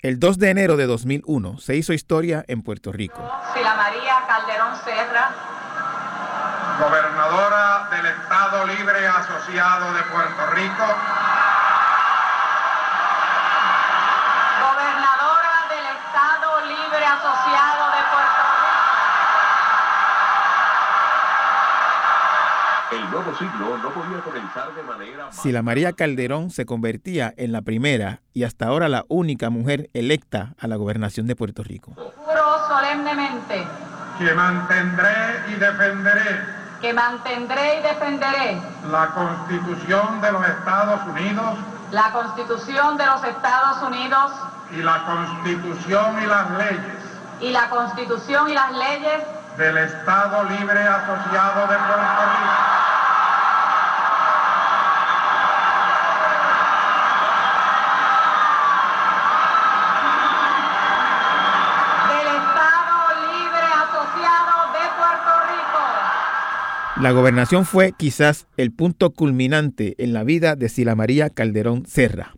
El 2 de enero de 2001 se hizo historia en Puerto Rico. Sila María Calderón Serra, gobernadora del Estado Libre Asociado de Puerto Rico, gobernadora del Estado Libre Asociado de Puerto El nuevo siglo no podía comenzar de manera más Sila María Calderón se convertía en la primera y hasta ahora la única mujer electa a la gobernación de Puerto Rico. Rico. Juro solemnemente que mantendré y defenderé que mantendré y defenderé la Constitución de los Estados Unidos la Constitución de los Estados Unidos y la Constitución y las leyes y la Constitución y las leyes del Estado Libre Asociado de Puerto Rico. del Estado Libre Asociado de Puerto Rico. La gobernación fue quizás el punto culminante en la vida de Sila María Calderón Serra,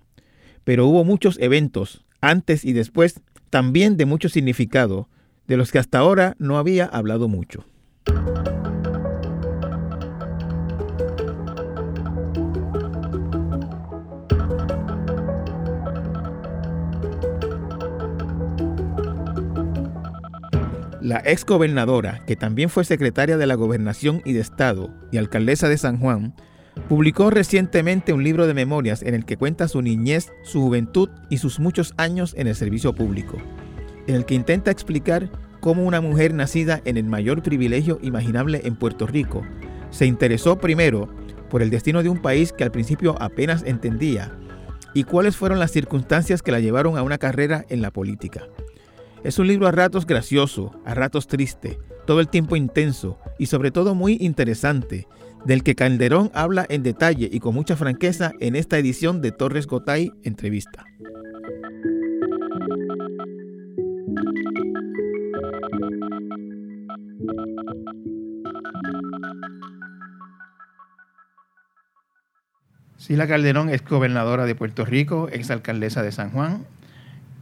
pero hubo muchos eventos antes y después, también de mucho significado, de los que hasta ahora no había hablado mucho. La ex gobernadora, que también fue secretaria de la Gobernación y de Estado y alcaldesa de San Juan, publicó recientemente un libro de memorias en el que cuenta su niñez, su juventud y sus muchos años en el servicio público, en el que intenta explicar cómo una mujer nacida en el mayor privilegio imaginable en Puerto Rico se interesó primero por el destino de un país que al principio apenas entendía y cuáles fueron las circunstancias que la llevaron a una carrera en la política. Es un libro a ratos gracioso, a ratos triste, todo el tiempo intenso y sobre todo muy interesante, del que Calderón habla en detalle y con mucha franqueza en esta edición de Torres Gotay Entrevista. Sila Calderón es gobernadora de Puerto Rico, ex alcaldesa de San Juan.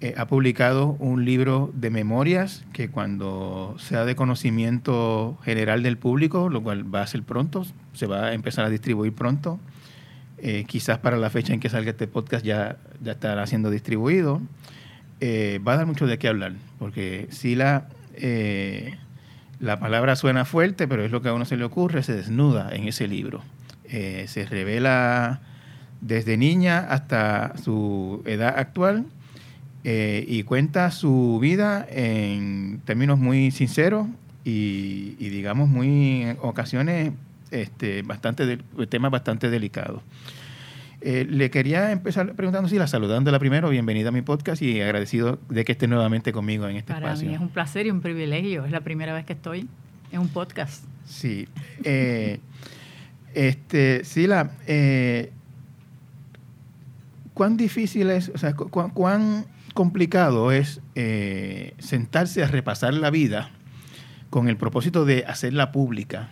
Eh, ha publicado un libro de memorias que cuando sea de conocimiento general del público, lo cual va a ser pronto, se va a empezar a distribuir pronto. Eh, quizás para la fecha en que salga este podcast ya, ya estará siendo distribuido. Eh, va a dar mucho de qué hablar, porque Sila, eh, la palabra suena fuerte, pero es lo que a uno se le ocurre, se desnuda en ese libro. Eh, se revela desde niña hasta su edad actual eh, y cuenta su vida en términos muy sinceros y, y digamos muy en ocasiones este, bastante de- temas bastante delicados. Eh, le quería empezar preguntando si la saludándola primero, bienvenida a mi podcast y agradecido de que esté nuevamente conmigo en este Para espacio. mí es un placer y un privilegio. Es la primera vez que estoy en un podcast. Sí. eh, este, Sila, eh, ¿cuán difícil es, o sea, cu- cuán complicado es eh, sentarse a repasar la vida con el propósito de hacerla pública?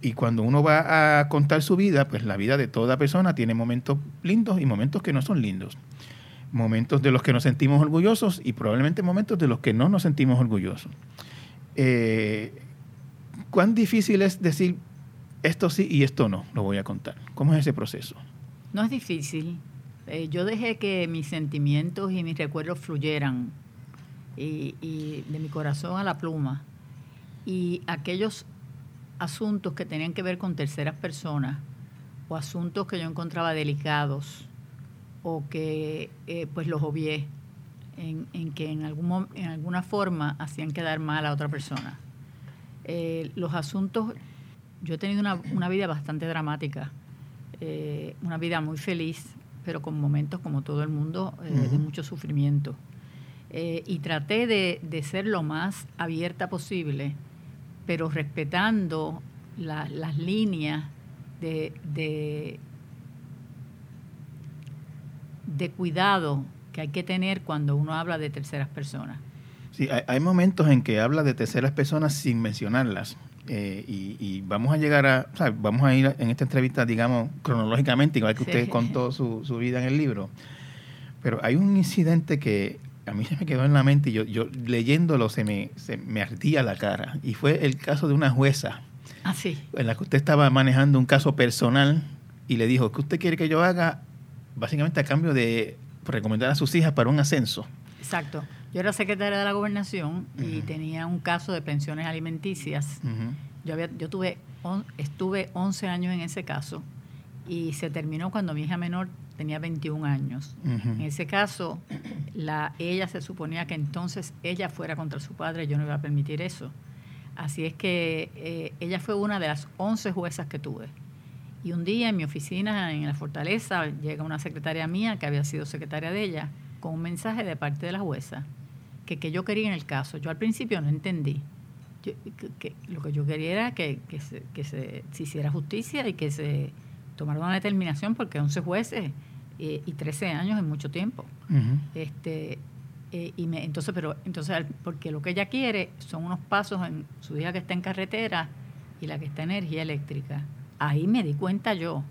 Y cuando uno va a contar su vida, pues la vida de toda persona tiene momentos lindos y momentos que no son lindos. Momentos de los que nos sentimos orgullosos y probablemente momentos de los que no nos sentimos orgullosos. Eh, ¿Cuán difícil es decir esto sí y esto no? Lo voy a contar. ¿Cómo es ese proceso? No es difícil. Eh, yo dejé que mis sentimientos y mis recuerdos fluyeran y, de mi corazón a la pluma. Y aquellos asuntos que tenían que ver con terceras personas o asuntos que yo encontraba delicados o que eh, pues los obvié en, que en, algún, en alguna forma hacían quedar mal a otra persona. Eh, los asuntos, yo he tenido una, una vida bastante dramática, una vida muy feliz, pero con momentos como todo el mundo eh, de mucho sufrimiento. Eh, y traté de, de ser lo más abierta posible, pero respetando la- las líneas de, de, de cuidado que hay que tener cuando uno habla de terceras personas. Sí, hay momentos en que habla de terceras personas sin mencionarlas. Eh, y, y vamos a llegar a, o sea, vamos a ir en esta entrevista, digamos, cronológicamente, igual que Sí. usted contó su, su vida en el libro. Pero hay un incidente que a mí se me quedó en la mente y yo, yo leyéndolo se me, se me ardía la cara. Y fue el caso de una jueza Ah, sí. en la que usted estaba manejando un caso personal y le dijo, ¿qué usted quiere que yo haga? Básicamente a cambio de recomendar a sus hijas para un ascenso. Exacto. Yo era secretaria de la gobernación y tenía un caso de pensiones alimenticias. Yo, había, yo tuve, on- estuve 11 años en ese caso y se terminó cuando mi hija menor tenía 21 años. En ese caso, la, ella se suponía que entonces ella fuera contra su padre, yo no iba a permitir eso. Así es que eh, ella fue una de las 11 juezas que tuve. Y un día en mi oficina en la fortaleza llega una secretaria mía que había sido secretaria de ella con un mensaje de parte de la jueza que, que yo quería en el caso. Yo al principio no entendí. Yo- que- lo que yo quería era que, que se, que se, se hiciera justicia y que se tomara una determinación porque 11 jueces eh, y 13 años es mucho tiempo. Este, eh, y me, entonces, pero entonces, porque lo que ella quiere son unos pasos en su hija que está en carretera y la que está en energía eléctrica. Ahí me di cuenta yo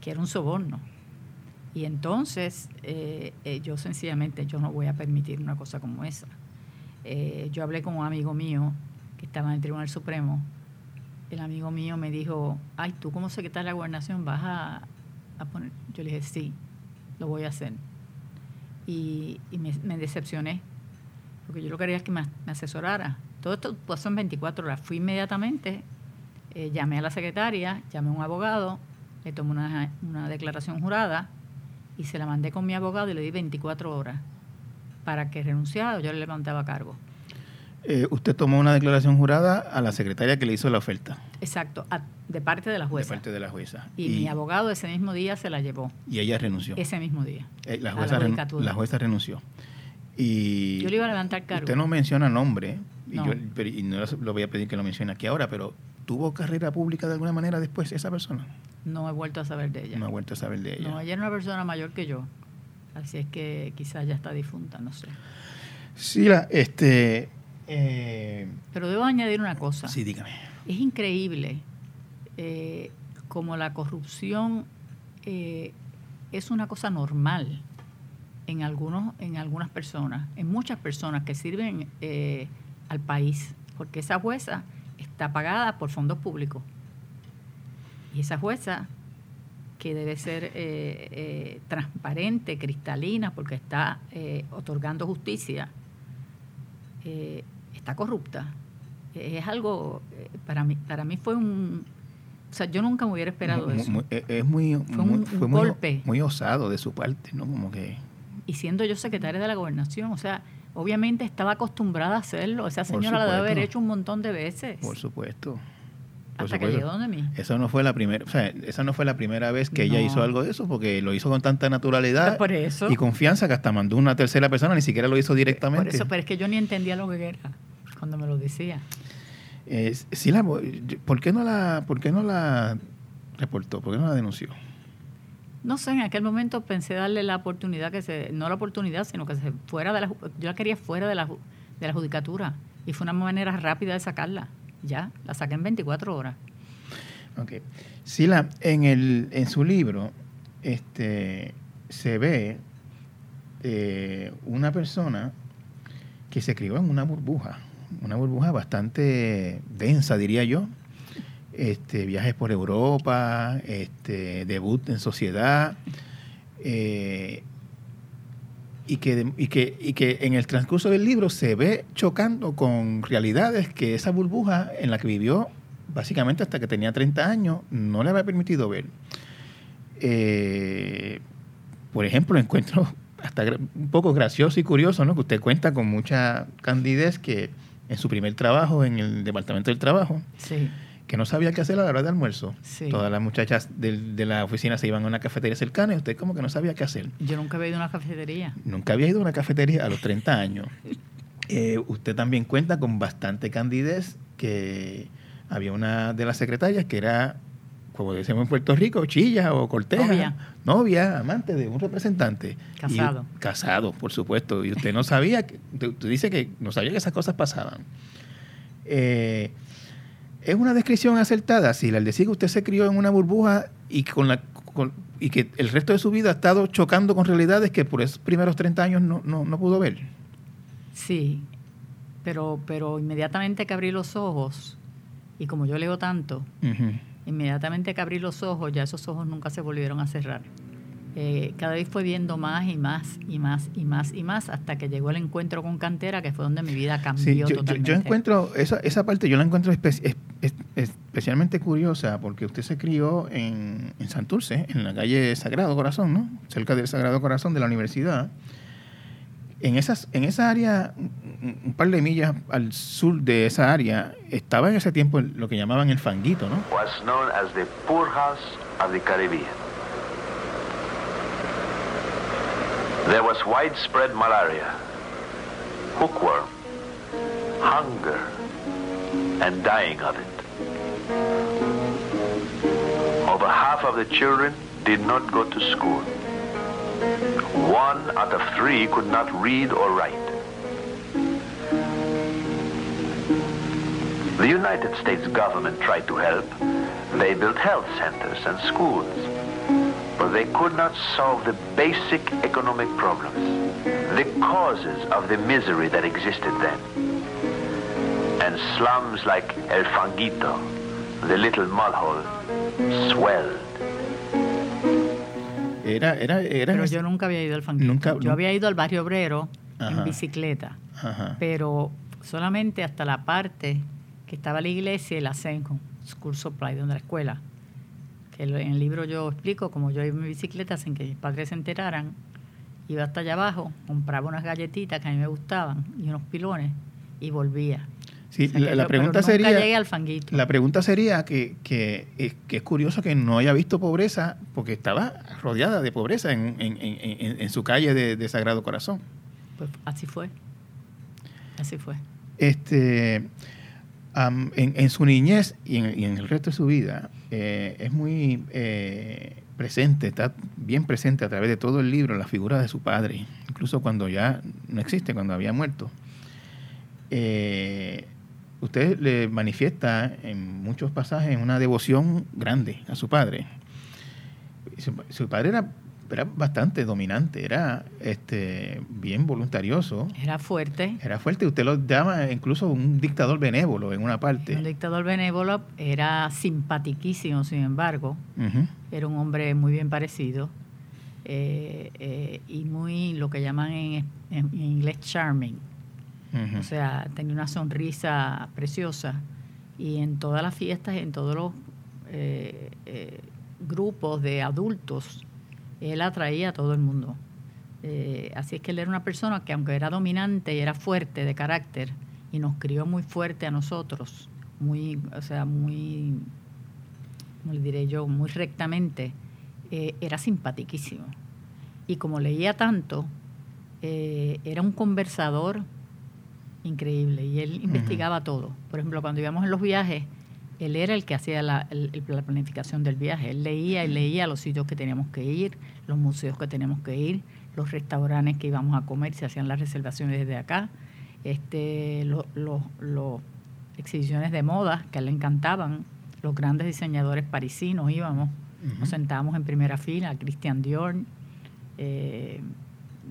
que era un soborno. Y entonces eh, eh, yo sencillamente yo no voy a permitir una cosa como esa. Eh, yo hablé con un amigo mío que estaba en el Tribunal Supremo. El amigo mío me dijo, ay, tú como secretaria de la gobernación vas a, poner... Yo le dije, sí, lo voy a hacer y, me, decepcioné, porque yo lo que quería es que me, me asesorara. Todo esto pasó en 24 horas. Fui inmediatamente, llamé a la secretaria, llamé a un abogado, le tomé una, una declaración jurada y se la mandé con mi abogado y le di 24 horas para que renunciara o yo le levantaba cargo. Eh, usted tomó una declaración jurada a la secretaria que le hizo la oferta Exacto, a- de parte de la jueza. de parte de la jueza. y, mi abogado ese mismo día se la llevó, y ella renunció. ese mismo día. Eh, la, jueza la la jueza renunció. Y Yo le iba a levantar cargo. usted no menciona nombre, y, No. yo, pero- y no lo voy a pedir que lo mencione aquí ahora, pero ¿tuvo carrera pública de alguna manera después esa persona? No he vuelto a saber de ella. No ha vuelto a saber de ella. No, ella era una persona mayor que yo. Así es que quizás ya está difunta, no sé. Sí, la, este... eh, Pero debo añadir una cosa. sí, dígame. Es increíble eh, como la corrupción eh, es una cosa normal en, algunos, en algunas personas, en muchas personas que sirven eh, al país, porque esa jueza está pagada por fondos públicos. Y esa jueza, que debe ser eh, eh, transparente, cristalina, porque está eh, otorgando justicia, eh, está corrupta. Es algo, para mí, para mí fue un... O sea, yo nunca me hubiera esperado eso. es muy, Fue muy- un- fue un muy, golpe. muy osado de su parte, ¿no? Como que... y siendo yo secretaria de la gobernación, o sea, obviamente estaba acostumbrada a hacerlo. Esa señora lo debe haber hecho un montón de veces. Por supuesto. Hasta que llegó donde mí. Esa no fue la primera, o sea, esa no fue la primera vez que ella hizo algo de eso, porque lo hizo con tanta naturalidad Por eso. y confianza que hasta mandó una tercera persona, ni siquiera lo hizo directamente. Por eso, pero es que yo ni entendía lo que era cuando me lo decía. Eh, la- ¿por qué no la, por qué no la reportó? ¿Por qué no la denunció? No sé, en aquel momento pensé darle la oportunidad que se, no la oportunidad, sino que se fuera de la, yo la quería fuera de la, de la judicatura y fue una manera rápida de sacarla. Ya, la saqué en 24 horas. Ok. Sila, en, el, en su libro este, se ve eh, una persona que se crió en una burbuja, una burbuja bastante densa, diría yo. Este, viajes por Europa, este, debut en sociedad, eh, y, que, y, que, y que en el transcurso del libro se ve chocando con realidades que esa burbuja en la que vivió básicamente hasta que tenía 30 años no le había permitido ver. Eh, por ejemplo, encuentro hasta un poco gracioso y curioso, ¿no? Que usted cuenta con mucha candidez que en su primer trabajo en el Departamento del Trabajo, Sí, que no sabía qué hacer a la hora de almuerzo. Sí. Todas las muchachas de, la oficina se iban a una cafetería cercana y usted como que no sabía qué hacer. yo nunca había ido a una cafetería. Nunca había ido a una cafetería a los 30 años. Eh, usted también cuenta con bastante candidez que había una de las secretarias que era, como decimos en Puerto Rico, chilla o corteja. Novia. Novia, amante de un representante. Casado. Y- casado, por supuesto. Y usted no sabía, que- usted usted dice que no sabía que esas cosas pasaban. Eh, es una descripción acertada, si al decir que usted se crió en una burbuja y con la con- y que el resto de su vida ha estado chocando con realidades que por esos primeros 30 años no, no, no pudo ver. Sí, pero, pero inmediatamente que abrí los ojos, y como yo leo tanto, inmediatamente que abrí los ojos, ya esos ojos nunca se volvieron a cerrar. Eh, cada vez fue viendo más y más y más y más y más hasta que llegó el encuentro con Cantera, que fue donde mi vida cambió Sí, yo, yo- totalmente. yo encuentro, esa, esa parte yo la encuentro espe- es- es- especialmente curiosa porque usted se crió en, Santurce, en la calle Sagrado Corazón, ¿no? Cerca del Sagrado Corazón de la universidad. En, esas, en esa área, un, un par de millas al sur de esa área, estaba en ese tiempo lo que llamaban el fanguito, ¿no? was known as the poorhouse of the Caribbean. There was widespread malaria, hookworm, hunger, and dying of it. Over half of the children did not go to school. One out of three could not read or write. The United States government tried to help. They built health centers and schools. But they could not solve the basic economic problems, the causes of the misery that existed then. And slums like El Fanguito, the little mud hole, swelled. Era, era, era Pero yo nunca había ido al fanguito. Nunca- yo nunca- había ido al barrio obrero Ajá. en bicicleta, Ajá. pero solamente hasta la parte que estaba la iglesia y la Senco, School Supply, donde la escuela. Que en el libro yo explico cómo yo iba en mi bicicleta sin que mis padres se enteraran. Iba hasta allá abajo, compraba unas galletitas que a mí me gustaban y unos pilones y volvía. Sí, O sea, la, pregunta sería... llegué al fanguito. La pregunta sería que, que, es, que es curioso que no haya visto pobreza porque estaba rodeada de pobreza en, en- en- en- en su calle de, de Sagrado Corazón. Pues así fue. Así fue. Este, am, en, su niñez y en, y en el resto de su vida eh, es muy eh, presente, está bien presente a través de todo el libro la figura de su padre, incluso cuando ya no existe, cuando había muerto. Eh, usted le manifiesta en muchos pasajes una devoción grande a su padre. Su, su padre era, era bastante dominante, era este, bien voluntarioso. Era fuerte. Era fuerte, usted lo llama incluso un dictador benévolo en una Un parte. dictador benévolo era simpatiquísimo, sin embargo, era un hombre muy bien parecido eh, eh, y muy lo que llaman en, en- en inglés charming. Ujú. O sea, tenía una sonrisa preciosa y en todas las fiestas, en todos los eh, eh, grupos de adultos, él atraía a todo el mundo. Eh, así es que él era una persona que aunque era dominante y era fuerte de carácter y nos crió muy fuerte a nosotros, muy, o sea, muy, ¿cómo le diré yo? Muy rectamente, eh, era simpatiquísimo. Y como leía tanto, eh, era un conversador increíble y él investigaba todo. Por ejemplo, cuando íbamos en los viajes, él era el que hacía la, el- el- la planificación del viaje. Él leía y leía los sitios que teníamos que ir, los museos que teníamos que ir, los restaurantes que íbamos a comer, se hacían las reservaciones desde acá, este, los los- los exhibiciones de moda que a él le encantaban, los grandes diseñadores parisinos íbamos, nos sentábamos en primera fila, Christian Dior, eh,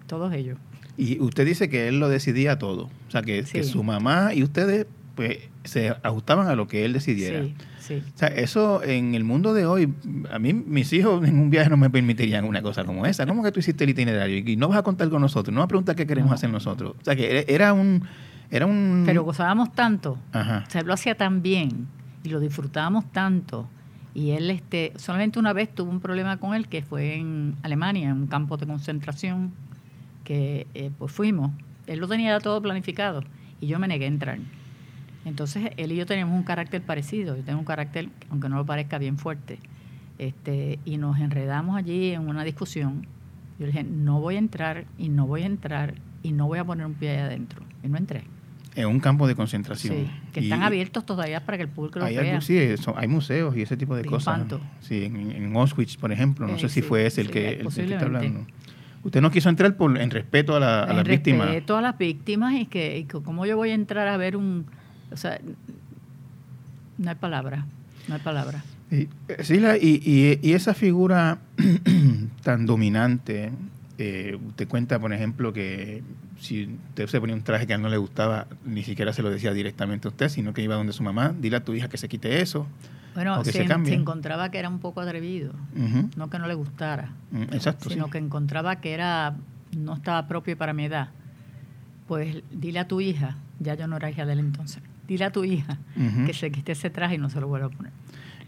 todos ellos. Y usted dice que él lo decidía todo. O sea, que, su mamá y ustedes pues se ajustaban a lo que él decidiera. Sí, sí. O sea, eso en el mundo de hoy, a mí mis hijos en un viaje no me permitirían una cosa como esa. ¿Cómo que tú hiciste el itinerario y no vas a contar con nosotros? No vas a preguntar qué queremos No. hacer nosotros. O sea, que era- era un... Era un Pero gozábamos tanto, Ajá. o sea, él lo hacía tan bien y lo disfrutábamos tanto. Y él este, solamente una vez tuvo un problema con él que fue en Alemania, en un campo de concentración, que eh, pues fuimos. Él lo tenía todo planificado y yo me negué a entrar. Entonces él y yo tenemos un carácter parecido. Yo tengo un carácter, aunque no lo parezca, bien fuerte. Este, y nos enredamos allí en una discusión. Yo le dije, no voy a entrar y no voy a entrar y no voy a poner un pie allá adentro. Y no entré. En un campo de concentración. Sí, que Y- están abiertos todavía para que el público lo Hay, vea. sí, eso- hay museos y ese tipo de, De cosas. Sí, en, en Auschwitz, por ejemplo, no Eh, sé si fue ese el sí, que, el- el que está hablando. Usted no quiso entrar por, en respeto a, la, a en las víctimas. respeto a las víctimas y que, y que cómo yo voy a entrar a ver un... O sea, no hay palabra, no hay palabra. Y, eh, Sila, y, y- y esa figura tan dominante, eh, usted cuenta, por ejemplo, que si usted se ponía un traje que a él no le gustaba, ni siquiera se lo decía directamente a usted, sino que iba donde su mamá, dile a tu hija que se quite eso. Bueno, se, se cambie. se encontraba que era un poco atrevido, no que no le gustara, Mm, Exacto. sino sí. que encontraba que era no estaba propio para mi edad. Pues dile a tu hija, ya yo no era hija de él entonces, dile a tu hija que se quite ese traje y no se lo vuelva a poner.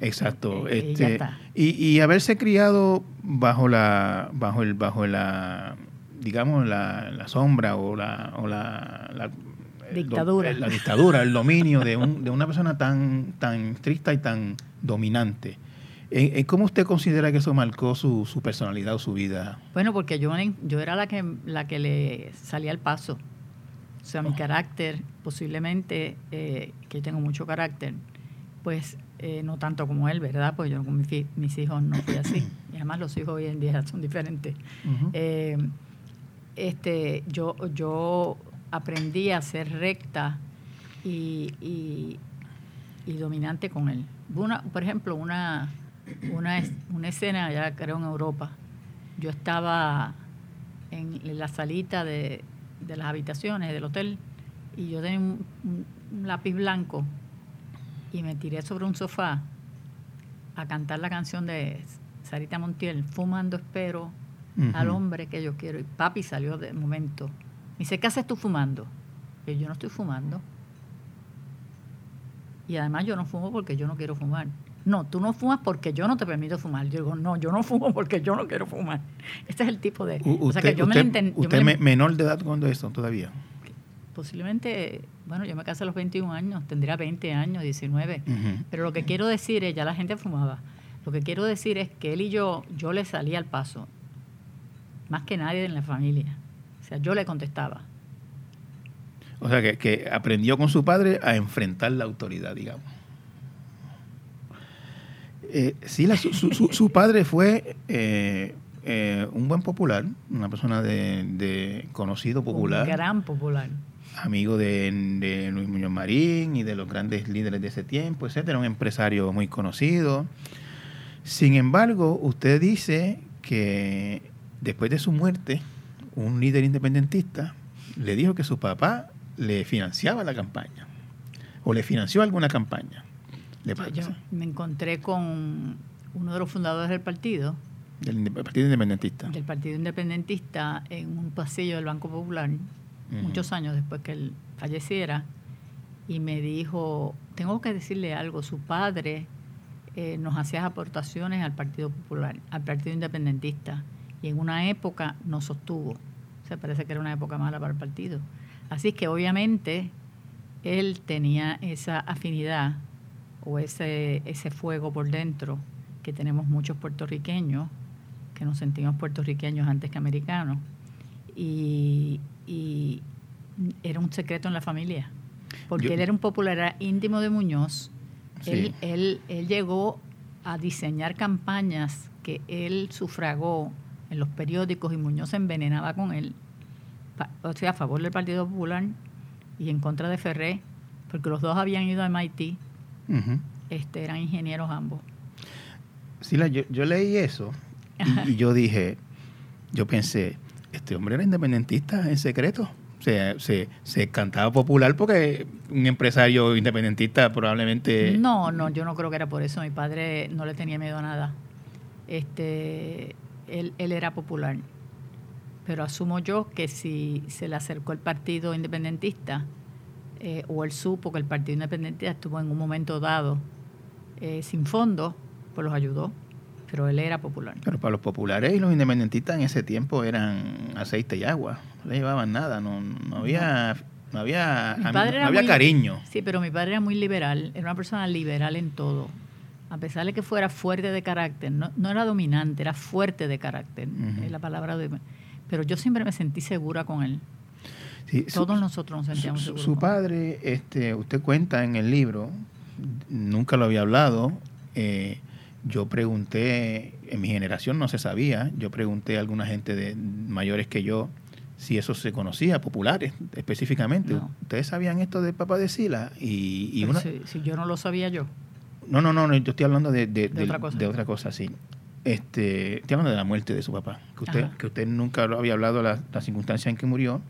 Exacto. Eh, y este, ya está. y, y haberse criado bajo la, bajo el, bajo la, digamos, la, la sombra o la, o la, Dictadura. la dictadura, el dominio de, un- de una persona tan, tan estricta y tan dominante. Eh, eh, ¿Cómo usted considera que eso marcó su, su personalidad o su vida? Bueno, porque yo, yo era la que, la que le salía al paso. O sea, mi carácter, posiblemente, eh, que yo tengo mucho carácter, pues eh, no tanto como él, ¿verdad? Pues yo con mis hijos no fui así. Y además los hijos hoy en día son diferentes. Eh, este, yo, yo aprendí a ser recta y, y- y dominante con él. Una, por ejemplo, una, una, una escena, ya creo en Europa, yo estaba en, la salita de, de las habitaciones del hotel y yo tenía un, un- un lápiz blanco y me tiré sobre un sofá a cantar la canción de Sarita Montiel, Fumando Espero al hombre que yo quiero. Y papi salió de momento. Me dice, ¿qué haces tú fumando? Y yo no estoy fumando. Y además yo no fumo porque yo no quiero fumar. No, tú no fumas porque yo no te permito fumar. Yo digo, no, yo no fumo porque yo no quiero fumar. Este es el tipo de... U- o sea que usted yo me usted- enten- yo usted me menor de edad cuando eso todavía. posiblemente, bueno, yo me casé a los 21 años, tendría 20 años, 19. Ujú. Pero lo que quiero decir es, ya la gente fumaba, lo que quiero decir es que él y yo, yo le salía al paso, más que nadie en la familia. Sea, yo le contestaba. O sea, que, que aprendió con su padre a enfrentar la autoridad, digamos. Eh, sí, la- su, su- su- su padre fue eh, eh, un buen popular, una persona de, de conocido popular, Un gran popular. amigo de, de Luis Muñoz Marín y de los grandes líderes de ese tiempo, etcétera, un empresario muy conocido. Sin embargo, usted dice que después de su muerte, un líder independentista le dijo que su papá le financiaba la campaña o le financió alguna campaña. ¿Le Yo me encontré con uno de los fundadores del partido, Del Partido Independentista. del Partido Independentista, en un pasillo del Banco Popular, muchos años después que él falleciera, y me dijo, tengo que decirle algo, su padre eh, nos hacía aportaciones al Partido Popular, al Partido Independentista, y en una época nos sostuvo. Sea, parece que era una época mala para el partido. Así que obviamente él tenía esa afinidad o ese, ese fuego por dentro que tenemos muchos puertorriqueños, que nos sentimos puertorriqueños antes que americanos, y, y era un secreto en la familia, porque Yo- él era un popular íntimo de Muñoz, Sí. él, él, él llegó a diseñar campañas que él sufragó en los periódicos y Muñoz se envenenaba con él, o sea, a favor del Partido Popular y en contra de Ferré, porque los dos habían ido a MIT, este, eran ingenieros ambos. Sila, yo, yo leí eso y, y yo dije, yo pensé, este hombre era independentista en secreto. O sea, se, se cantaba popular porque un empresario independentista probablemente... No, no, yo no creo que era por eso. Mi padre no le tenía miedo a nada. Este, él, él era popular. Pero asumo yo que si se le acercó el partido independentista, eh, o él supo que el partido independentista estuvo en un momento dado eh, sin fondos, pues los ayudó. Pero él era popular. Pero para los populares y los independentistas en ese tiempo eran aceite y agua. No le llevaban nada, no, no había, no había, no había muy- cariño. Sí, pero mi padre era muy liberal, era una persona liberal en todo. A pesar de que fuera fuerte de carácter, no, no era dominante, era fuerte de carácter, es la palabra de... Pero yo siempre me sentí segura con él. Sí, su- Todos nosotros nos sentíamos seguros. su padre, este, usted cuenta en el libro, nunca lo había hablado. eh, yo pregunté, en mi generación no se sabía, yo pregunté a alguna gente de mayores que yo si eso se conocía, populares específicamente. No. ¿Ustedes sabían esto de Papá de Sila? Y, y Pero una, si, si yo no lo sabía yo. No, no, no, no, yo estoy hablando de, de, otra cosa. de otra cosa, sí. Este, estoy hablando de la muerte de su papá, que usted, Ajá. que usted nunca lo había hablado de la, la circunstancia en que murió.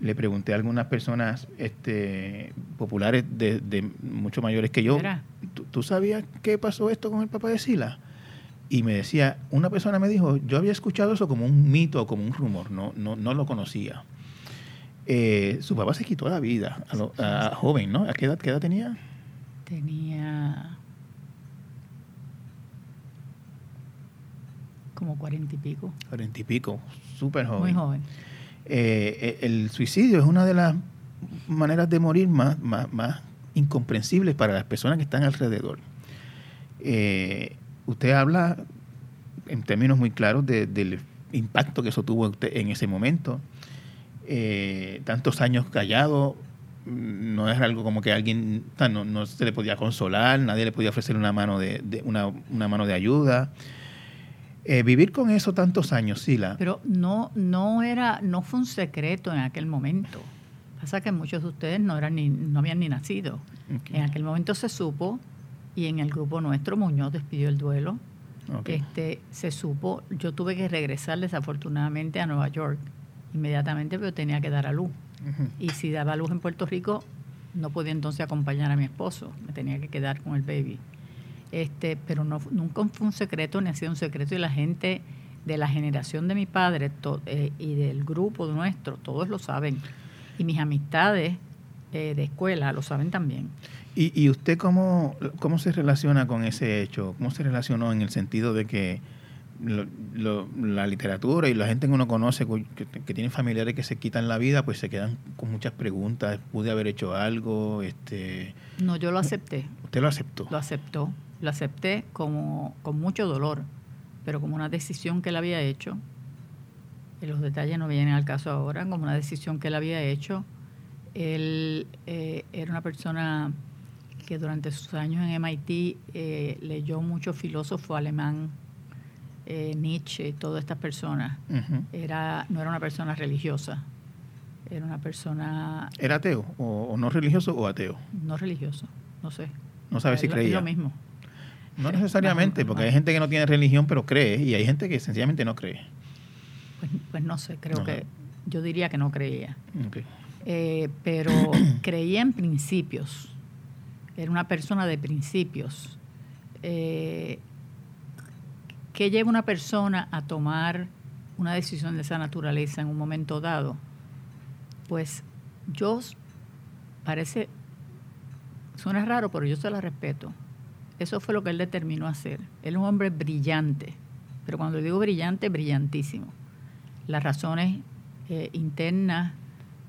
Le pregunté a algunas personas este, populares de, mucho mayores que yo. ¿tú, tú sabías qué pasó esto con el papá de Sila? Y me decía, una persona me dijo, yo había escuchado eso como un mito o como un rumor, no, no, no lo conocía. Eh, su papá se quitó la vida a, lo- a- a joven, ¿no? ¿A qué edad, qué edad tenía? Tenía como cuarenta y pico. Cuarenta y pico, súper joven. Muy joven. Eh, eh, el suicidio es una de las maneras de morir más, más, más incomprensibles para las personas que están alrededor. Eh, usted habla en términos muy claros de- del impacto que eso tuvo en usted en ese momento. Eh, tantos años callado, no es algo como que alguien no, no se le podía consolar, nadie le podía ofrecer una mano de, de- una, una mano de ayuda. Eh, vivir con eso tantos años, Sila. Pero no, no era, no fue un secreto en aquel momento. Pasa que muchos de ustedes no eran ni, no habían ni nacido. En aquel momento se supo, y en el grupo nuestro, Muñoz despidió el duelo. Este, se supo, yo tuve que regresar desafortunadamente a Nueva York inmediatamente, pero tenía que dar a luz. Y si daba luz en Puerto Rico, no podía entonces acompañar a mi esposo, me tenía que quedar con el baby. Este, pero no, nunca fue un secreto ni ha sido un secreto y la gente de la generación de mi padre to- eh, y del grupo nuestro, todos lo saben. Y mis amistades eh, de escuela lo saben también. ¿Y, y usted cómo, cómo se relaciona con ese hecho? ¿Cómo se relacionó en el sentido de que lo- lo- la literatura y la gente que uno conoce, que, que tienen familiares que se quitan la vida, pues se quedan con muchas preguntas? ¿Pude haber hecho algo? Este, No, yo lo acepté. ¿Usted lo aceptó? lo aceptó, lo acepté como con mucho dolor, pero como una decisión que él había hecho. Y los detalles no vienen al caso ahora, como una decisión que él había hecho. Él eh, era una persona que durante sus años en MIT eh, leyó mucho filósofo alemán, eh, Nietzsche, todas estas personas. Era, no era una persona religiosa, era una persona ¿Era ateo? O, o no religioso o ateo? no religiosa, no sé. No sabe si lo- es creía. lo mismo. No necesariamente, porque hay gente que no tiene religión pero cree y hay gente que sencillamente no cree. Pues, pues no sé, creo Ajá. que yo diría que no creía. Eh, pero creía en principios. Era una persona de principios. Eh, ¿Qué lleva una persona a tomar una decisión de esa naturaleza en un momento dado? Pues yo, parece, suena raro, pero yo se la respeto. Eso fue lo que él determinó hacer. Él es un hombre brillante, pero cuando digo brillante, brillantísimo. Las razones eh, internas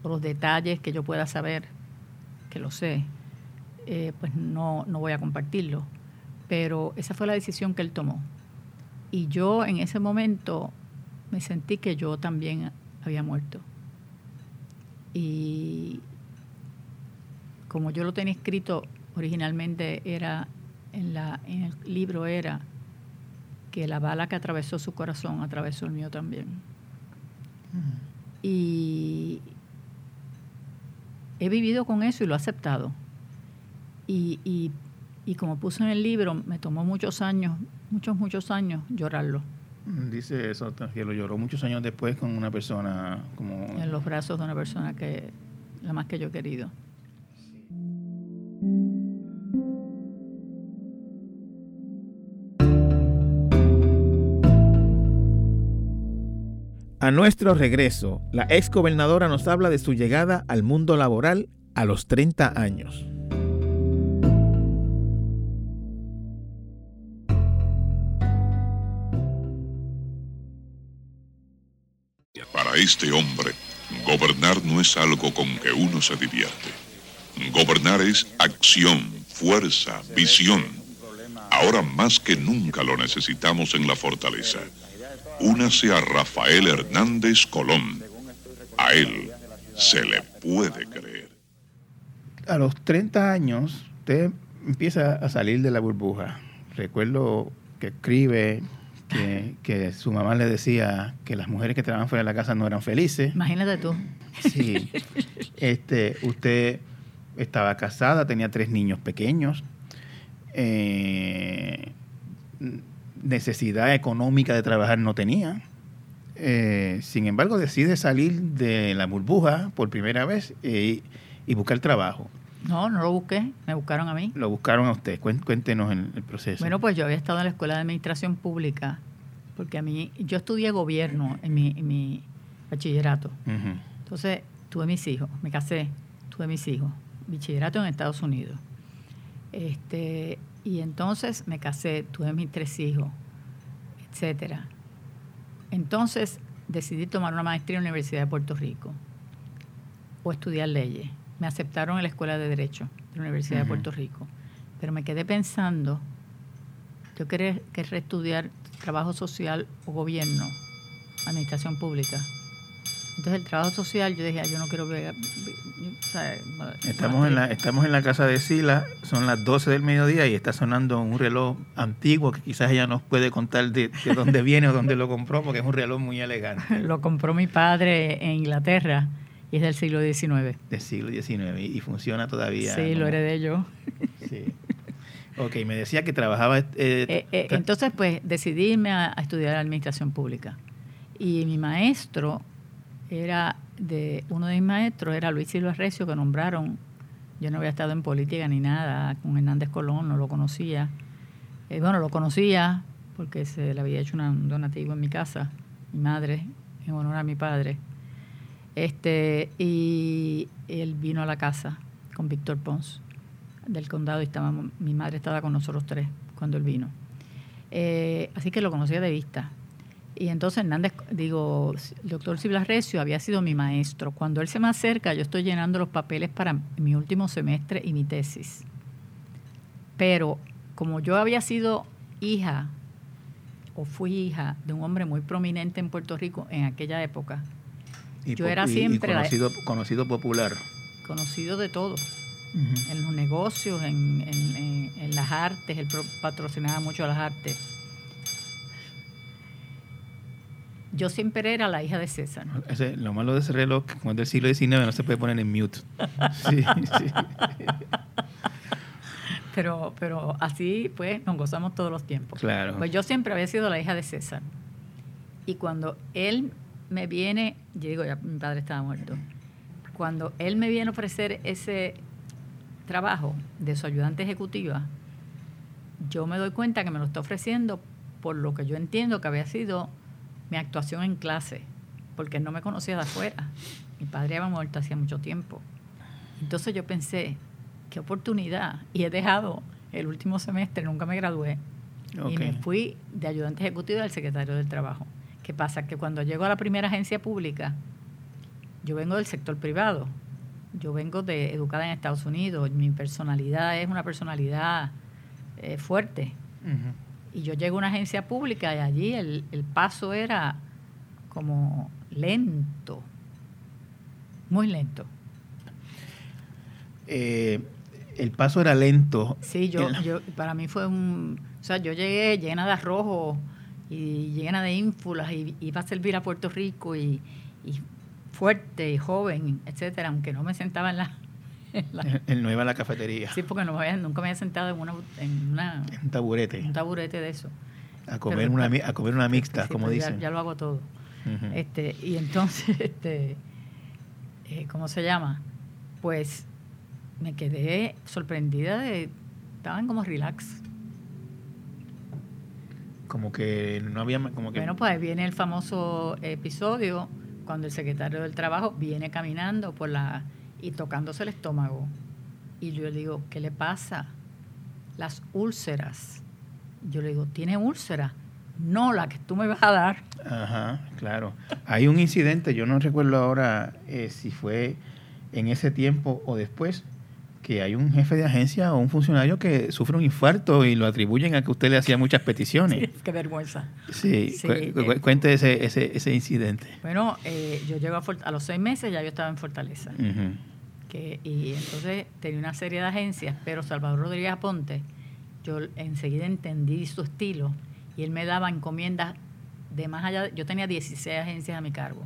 o los detalles que yo pueda saber, que lo sé, eh, pues no, no voy a compartirlo. Pero esa fue la decisión que él tomó. Y yo en ese momento me sentí que yo también había muerto. Y como yo lo tenía escrito originalmente era en la en el libro era que la bala que atravesó su corazón atravesó el mío también. Y he vivido con eso y lo he aceptado. Y, y, y como puse en el libro, me tomó muchos años, muchos, muchos años llorarlo Dice eso, que lo lloró muchos años después con una persona como... en los brazos de una persona que la más que yo he querido. A nuestro regreso, la ex gobernadora nos habla de su llegada al mundo laboral a los 30 años. Este hombre, gobernar no es algo con que uno se divierte. Gobernar es acción, fuerza, visión. Ahora más que nunca lo necesitamos en la fortaleza. Únase a Rafael Hernández Colón. A él se le puede creer. A los 30 años, usted empieza a salir de la burbuja. Recuerdo que escribe que, que su mamá le decía que las mujeres que trabajaban fuera de la casa no eran felices. Imagínate tú. Sí. Este, usted estaba casada, tenía tres niños pequeños. eh, necesidad económica de trabajar no tenía. Eh, sin embargo, decide salir de la burbuja por primera vez eh, y buscar trabajo. No, no lo busqué, me buscaron a mí. Lo buscaron a usted. Cuéntenos el, el proceso. Bueno, pues yo había estado en la Escuela de Administración Pública, porque a mí, yo estudié gobierno en mi, en mi bachillerato. Entonces, tuve mis hijos, me casé, tuve mis hijos, bachillerato en Estados Unidos. Este, y entonces me casé, tuve mis tres hijos, etcétera. Entonces decidí tomar una maestría en la Universidad de Puerto Rico o estudiar leyes. Me aceptaron en la Escuela de Derecho de la Universidad de Puerto Rico. Pero me quedé pensando, yo quería, quería estudiar trabajo social o gobierno, administración pública. Entonces el trabajo social, yo dije, "Ah, yo no quiero ver... o sea, Estamos en, la, estamos en la casa de Sila, son las 12 del mediodía y está sonando un reloj antiguo que quizás ella nos puede contar de, de dónde viene o dónde lo compró, porque es un reloj muy elegante Lo compró mi padre en Inglaterra y es del siglo XIX. del siglo XIX y, y funciona todavía. Sí, lo como- heredé yo. Sí. Ok, me decía que trabajaba... eh, Eh, eh, entonces, pues, decidí irme a, a estudiar administración pública. Y mi maestro era de, uno de mis maestros era Luis Silva Recio, que nombraron, yo no había estado en política ni nada, con Hernández Colón, no lo conocía. Eh, bueno, lo conocía porque se le había hecho una- un donativo en mi casa, mi madre, en honor a mi padre. Este, y él vino a la casa con Víctor Pons del condado y estábamos, mi madre estaba con nosotros tres cuando él vino. Eh, así que lo conocía de vista. Y entonces Hernández, digo, doctor Silva Recio había sido mi maestro. Cuando él se me acerca, yo estoy llenando los papeles para mi último semestre y mi tesis. Pero como yo había sido hija o fui hija de un hombre muy prominente en Puerto Rico en aquella época, y yo era y siempre la- conocido, popular. conocido de todo, en los negocios, en, en- en- en las artes, él patrocinaba mucho las artes. Yo siempre era la hija de César. Ese- lo malo de ese reloj, que como es del siglo XIX, no se puede poner en mute. Sí, sí. Pero, pero así pues nos gozamos todos los tiempos. Claro. Pues yo siempre había sido la hija de César. Y cuando él me viene, yo digo, ya mi padre estaba muerto, cuando él me viene a ofrecer ese trabajo de su ayudante ejecutiva, yo me doy cuenta que me lo está ofreciendo por lo que yo entiendo que había sido mi actuación en clase, porque no me conocía de afuera. Mi padre había muerto hacía mucho tiempo. Entonces yo pensé, qué oportunidad. Y he dejado el último semestre, nunca me gradué. Y me fui de ayudante ejecutivo del secretario del Trabajo. ¿Qué pasa? Que cuando llego a la primera agencia pública, yo vengo del sector privado. Yo vengo de educada en Estados Unidos. Mi personalidad es una personalidad eh, fuerte. Y yo llego a una agencia pública y allí el, el paso era como lento, muy lento. Eh, el paso era lento. Sí, yo, yo, para mí fue un, o sea, yo llegué llena de arrojo y llena de ínfulas y iba a servir a Puerto Rico y, y fuerte y joven, etcétera, aunque no me sentaba en la, en la- Él no iba a la cafetería. sí, porque no me había- nunca me había sentado en una, en una un taburete. un taburete de eso. A comer, Pero- una, a comer una mixta, Sí, como ya- dicen. Ya, lo hago todo. Este, y entonces, este, eh, ¿cómo se llama? Pues me quedé sorprendida de, estaban como relax. Como que no había. Como que, Bueno, pues ahí viene el famoso episodio cuando el secretario del trabajo viene caminando por la y tocándose el estómago. Y yo le digo, ¿qué le pasa? Las úlceras. Yo le digo, ¿tiene úlcera? No, la que tú me vas a dar. Ajá, claro. Hay un incidente, yo no recuerdo ahora eh, si fue en ese tiempo o después, que hay un jefe de agencia o un funcionario que sufre un infarto y lo atribuyen a que usted le hacía muchas peticiones. Qué vergüenza. Sí, Sí, cu- cu- eh. cuente ese, ese, ese incidente. Bueno, eh, yo llego a, los seis meses, ya yo estaba en Fortaleza. Que, y entonces tenía una serie de agencias, pero Salvador Rodríguez Aponte, yo enseguida entendí su estilo y él me daba encomiendas de más allá. yo tenía 16 agencias a mi cargo,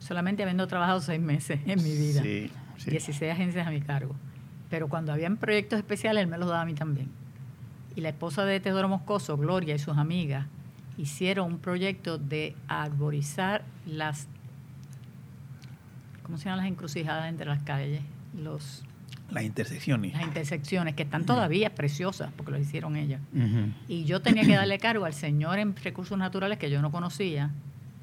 solamente habiendo trabajado seis meses en mi vida. Sí, sí. 16 agencias a mi cargo. Pero cuando habían proyectos especiales, él me los daba a mí también. y la esposa de Teodoro Moscoso, Gloria, y sus amigas, hicieron un proyecto de arborizar las, ¿cómo se llaman las encrucijadas entre las calles? Los, Las intersecciones. las intersecciones, que están todavía preciosas, porque lo hicieron ellas. Y yo tenía que darle cargo al señor en recursos naturales que yo no conocía.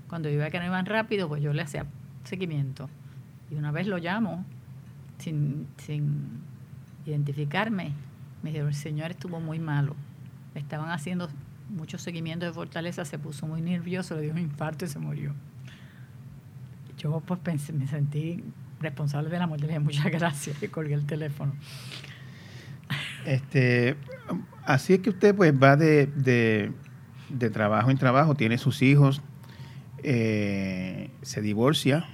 Cuando yo veía que no iban rápido, pues yo le hacía seguimiento. Y una vez lo llamo, sin, sin identificarme, me dijeron, el señor estuvo muy malo. Estaban haciendo mucho seguimiento de fortaleza, se puso muy nervioso, le dio un infarto y se murió. Yo pues pensé, me sentí responsable de la muerte, le dije muchas gracias y colgué el teléfono. Este, así es que usted pues va de, de- de trabajo en trabajo, tiene sus hijos, eh, se divorcia.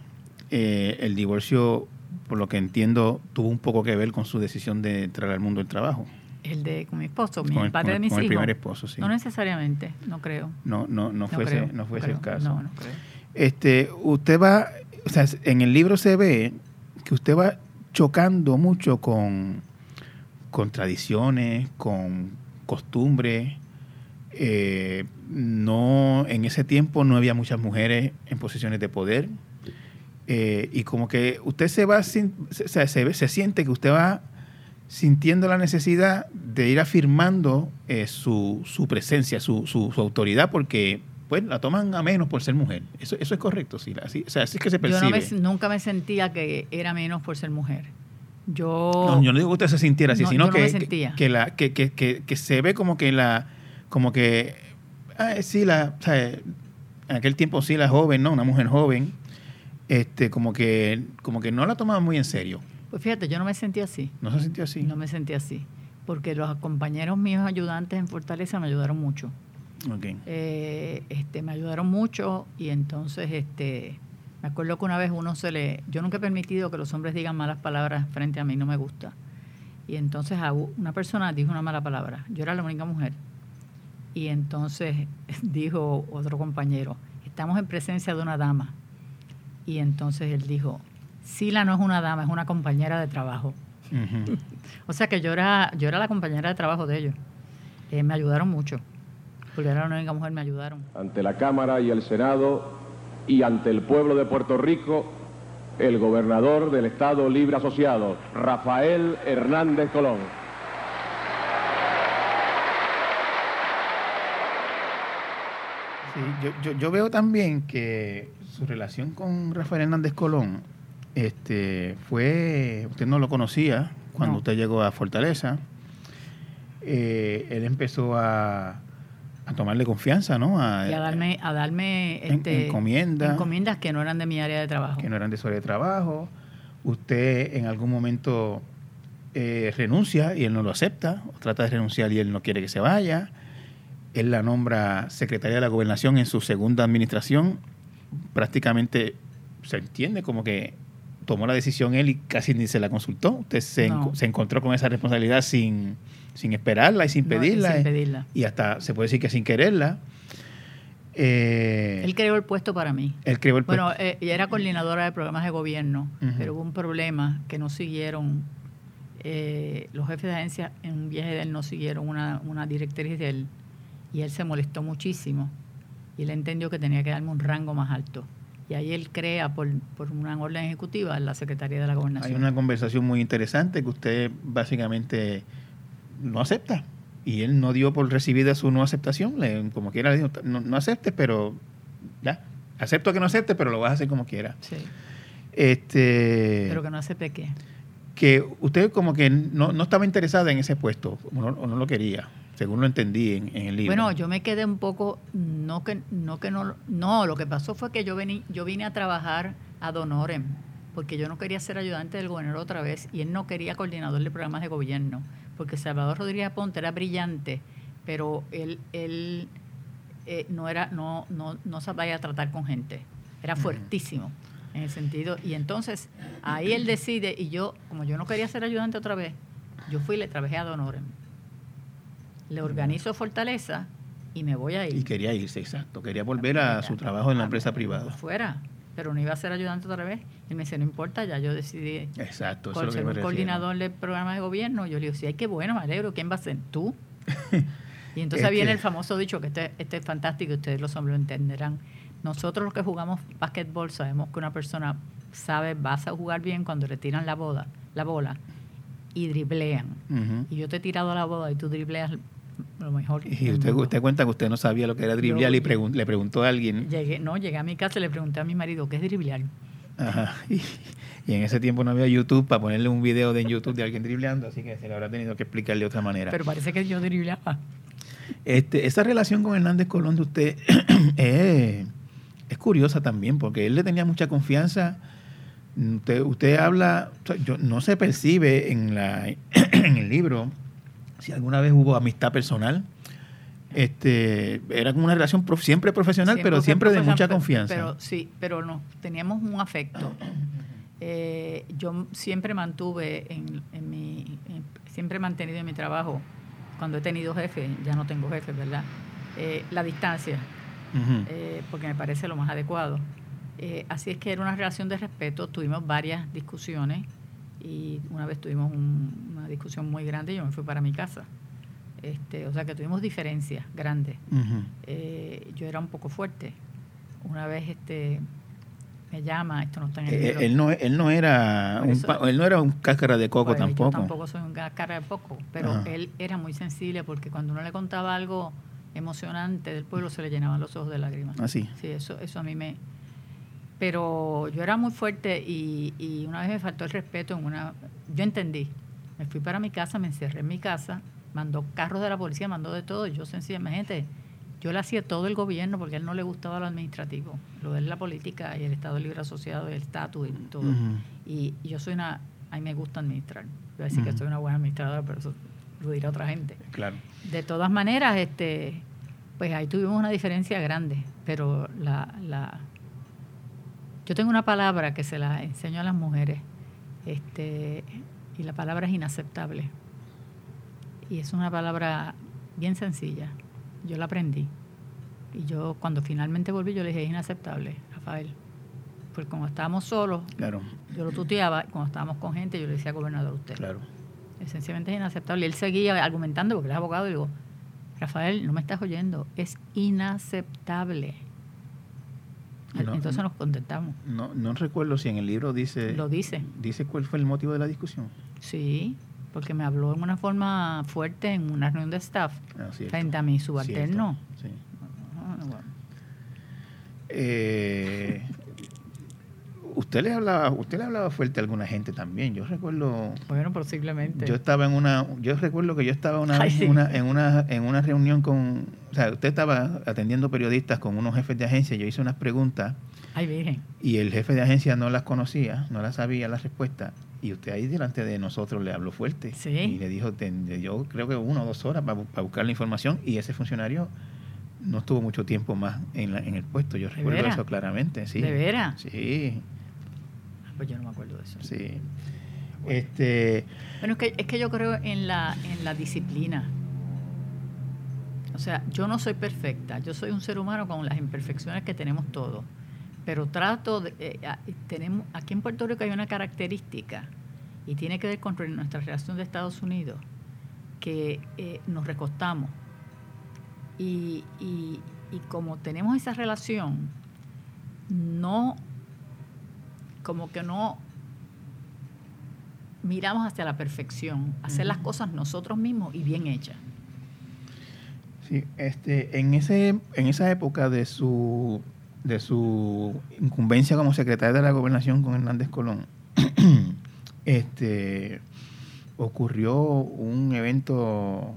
Eh, el divorcio, por lo que entiendo, tuvo un poco que ver con su decisión de entrar al mundo del trabajo. El de con mi esposo, mi, Con el el- padre con de el- mis con el hijos. primer esposo, sí. No necesariamente, no creo. No, no, no, No fue, creo, ese, no fue ese creo. el caso. No, no creo. Este, usted va, o sea, en el libro se ve que usted va chocando mucho con, con tradiciones, con costumbres. Eh, no, en ese tiempo no había muchas mujeres en posiciones de poder. Eh, y como que usted se va, sin- se, se- se siente que usted va sintiendo la necesidad de ir afirmando eh, su, su presencia, su, su, su autoridad, porque pues la toman a menos por ser mujer. Eso, eso es correcto, sí. Así, o sea, así es que se Yo percibe. no me- nunca me sentía que era menos por ser mujer. Yo, No, yo no digo que usted se sintiera así, No, sino yo no que, que- que, la, que, que, que, que se ve como que la, como que, ah, sí, la, o sea, en aquel tiempo sí la joven, ¿no? Una mujer joven, este, como que, como que no la tomaban muy en serio. pues fíjate, yo no me sentía así. ¿No se sintió así? No me sentía así. Porque los compañeros míos ayudantes en Fortaleza me ayudaron mucho. Eh, este, me ayudaron mucho y entonces este, me acuerdo que una vez uno se le... Yo nunca he permitido que los hombres digan malas palabras frente a mí, no me gusta. Y entonces una persona dijo una mala palabra. Yo era la única mujer. Y entonces dijo otro compañero, estamos en presencia de una dama. Y entonces él dijo, Sila no es una dama, es una compañera de trabajo. O sea que yo era, yo era la compañera de trabajo de ellos. Eh, me ayudaron mucho. Porque era la única mujer, me ayudaron. Ante la Cámara y el Senado y ante el pueblo de Puerto Rico, el gobernador del Estado Libre Asociado, Rafael Hernández Colón. Sí, yo, yo, yo veo también que su relación con Rafael Hernández Colón este, fue, usted no lo conocía cuando No. usted llegó a Fortaleza. Eh, él empezó a, a tomarle confianza, ¿no? A, y a darme, a darme en- este, encomienda. encomiendas que no eran de mi área de trabajo. que no eran de sobre trabajo. Usted en algún momento eh, renuncia y él no lo acepta, o trata de renunciar y él no quiere que se vaya. Él la nombra secretaria de la gobernación en su segunda administración. Prácticamente se entiende como que tomó la decisión él y casi ni se la consultó. Usted se, No. enco- se encontró con esa responsabilidad sin, sin esperarla y sin No, y pedirla. sin eh, pedirla. Y hasta se puede decir que sin quererla. Eh, Él creó el puesto para mí. él creó el Bueno, puesto. eh, ella era coordinadora de programas de gobierno, pero hubo un problema que no siguieron, eh, los jefes de agencia en un viaje de él no siguieron una, una directriz de él y él se molestó muchísimo y él entendió que tenía que darme un rango más alto. Y ahí él crea por, por una orden ejecutiva la Secretaría de la Hay Gobernación. una conversación muy interesante que usted básicamente no acepta. Y él no dio por recibida su no aceptación. Le, como quiera le dijo, no, no aceptes, pero ya. Acepto que no aceptes, pero lo vas a hacer como quiera. Sí, Este, pero que no acepte qué. que usted como que no, no estaba interesada en ese puesto, o no, o no lo quería, según lo entendí en, en el libro. Bueno, yo me quedé un poco, no que no, que no, no lo que pasó fue que yo vení, yo vine a trabajar a Donorem, porque yo no quería ser ayudante del gobernador otra vez, y él no quería coordinador de programas de gobierno, porque Salvador Rodríguez Ponte era brillante, pero él, él eh, no era, no, no, no sabía tratar con gente, era fuertísimo en el sentido, y entonces ahí él decide, y yo, como yo no quería ser ayudante otra vez, yo fui y le trabajé a Donorem. Le organizo Fortaleza y me voy a ir. y quería irse, exacto. Quería volver a su trabajo en la empresa privada. Fuera, pero no iba a ser ayudante otra vez. Y me dice, no importa, ya yo decidí Exacto, eso es por lo que ser un coordinador del programa de gobierno. Yo le digo, sí, ay, qué bueno, me alegro. ¿Quién va a ser? Tú. Y entonces Este- viene el famoso dicho que este, este es fantástico y ustedes los hombres lo entenderán. Nosotros los que jugamos básquetbol sabemos que una persona sabe, vas a jugar bien cuando le tiran la boda, la bola y driblean. Y yo te he tirado la boda y tú dribleas lo mejor. Y usted, usted cuenta que usted no sabía lo que era driblear Yo- y pregun- le preguntó a alguien. Llegué, no, llegué a mi casa y le pregunté a mi marido, ¿qué es driblear? Ajá. Y, y en ese tiempo no había YouTube para ponerle un video de YouTube de alguien dribleando, así que se le habrá tenido que explicar de otra manera. Pero parece que yo dribleaba. Este, esa relación con Hernández Colón de usted es, es curiosa también, porque él le tenía mucha confianza. Usted, usted habla, yo, no se percibe en, la, en el libro si alguna vez hubo amistad personal. Este, era como una relación prof- siempre profesional, pero siempre de mucha confianza. Pero sí, pero no, teníamos un afecto. Eh, yo siempre mantuve en, en mi, en- siempre he mantenido en mi trabajo, cuando he tenido jefe, ya no tengo jefe, ¿verdad? Eh, la distancia, eh, porque me parece lo más adecuado. Así es que era una relación de respeto, tuvimos varias discusiones y una vez tuvimos un- una discusión muy grande y yo me fui para mi casa. Este, o sea que tuvimos diferencias grandes eh, yo era un poco fuerte. Una vez este me llama, esto no está en el Eh, libro. él, no, él no era un, eso- él no era un cáscara de coco Pues, tampoco. Yo tampoco soy un cara de poco, pero Ajá. él era muy sensible porque cuando uno le contaba algo emocionante del pueblo se le llenaban los ojos de lágrimas. Así. Sí, eso, eso a mí me... Pero yo era muy fuerte y, y una vez me faltó el respeto en una... Yo entendí. Me fui para mi casa, me encerré en mi casa, mandó carros de la policía, mandó de todo. Yo sencillamente, yo le hacía todo el gobierno porque a él no le gustaba lo administrativo. Lo de la política y el Estado Libre Asociado, y el estatus y todo. Y, y yo soy una... A mí me gusta administrar. Voy a decir que soy una buena administradora, pero eso lo dirá otra gente. Claro. De todas maneras, este, pues ahí tuvimos una diferencia grande, pero la, la, yo tengo una palabra que se la enseño a las mujeres, este, y la palabra es inaceptable. Y es una palabra bien sencilla. Yo la aprendí. Y yo cuando finalmente volví, yo le dije, es inaceptable, Rafael. Porque cuando estábamos solos, Claro, yo lo tuteaba, y cuando estábamos con gente, yo le decía, gobernador, usted. claro. Esencialmente es inaceptable. Y él seguía argumentando porque él es abogado y digo, Rafael, no me estás oyendo, es inaceptable. No, Entonces no. nos contentamos. No, no recuerdo si en el libro dice, Lo dice, dice cuál fue el motivo de la discusión. sí, porque me habló en una forma fuerte en una reunión de staff Ah, frente a mi subalterno. Cierto, sí. Ah, bueno. Eh, usted le hablaba, usted le hablaba fuerte a alguna gente también. Yo recuerdo, Bueno, posiblemente. yo estaba en una, yo recuerdo que yo estaba una Ay, vez sí. en una, en una, en una reunión con, o sea, usted estaba atendiendo periodistas con unos jefes de agencia. Yo hice unas preguntas Ay, virgen. y el jefe de agencia no las conocía, no las sabía las respuestas. Y usted ahí delante de nosotros le habló fuerte. Sí. Y le dijo, "Ten- yo creo que una o dos horas para, buscar la información. Y ese funcionario no estuvo mucho tiempo más en, la- en el puesto. Yo ¿De recuerdo eso claramente. Sí. ¿De veras? Sí, Pues yo no me acuerdo de eso. sí. Este, Bueno, es que, es que yo creo en la, en la disciplina. O sea, yo no soy perfecta, yo soy un ser humano con las imperfecciones que tenemos todos. Pero trato de... eh, tenemos, aquí en Puerto Rico hay una característica y tiene que ver con nuestra relación de Estados Unidos, que eh, nos recostamos. Y, y, y como tenemos esa relación, no, como que no miramos hacia la perfección, hacer las cosas nosotros mismos y bien hechas. sí, este, en, ese, en esa época de su, de su incumbencia como secretario de la gobernación con Hernández Colón, este, ocurrió un evento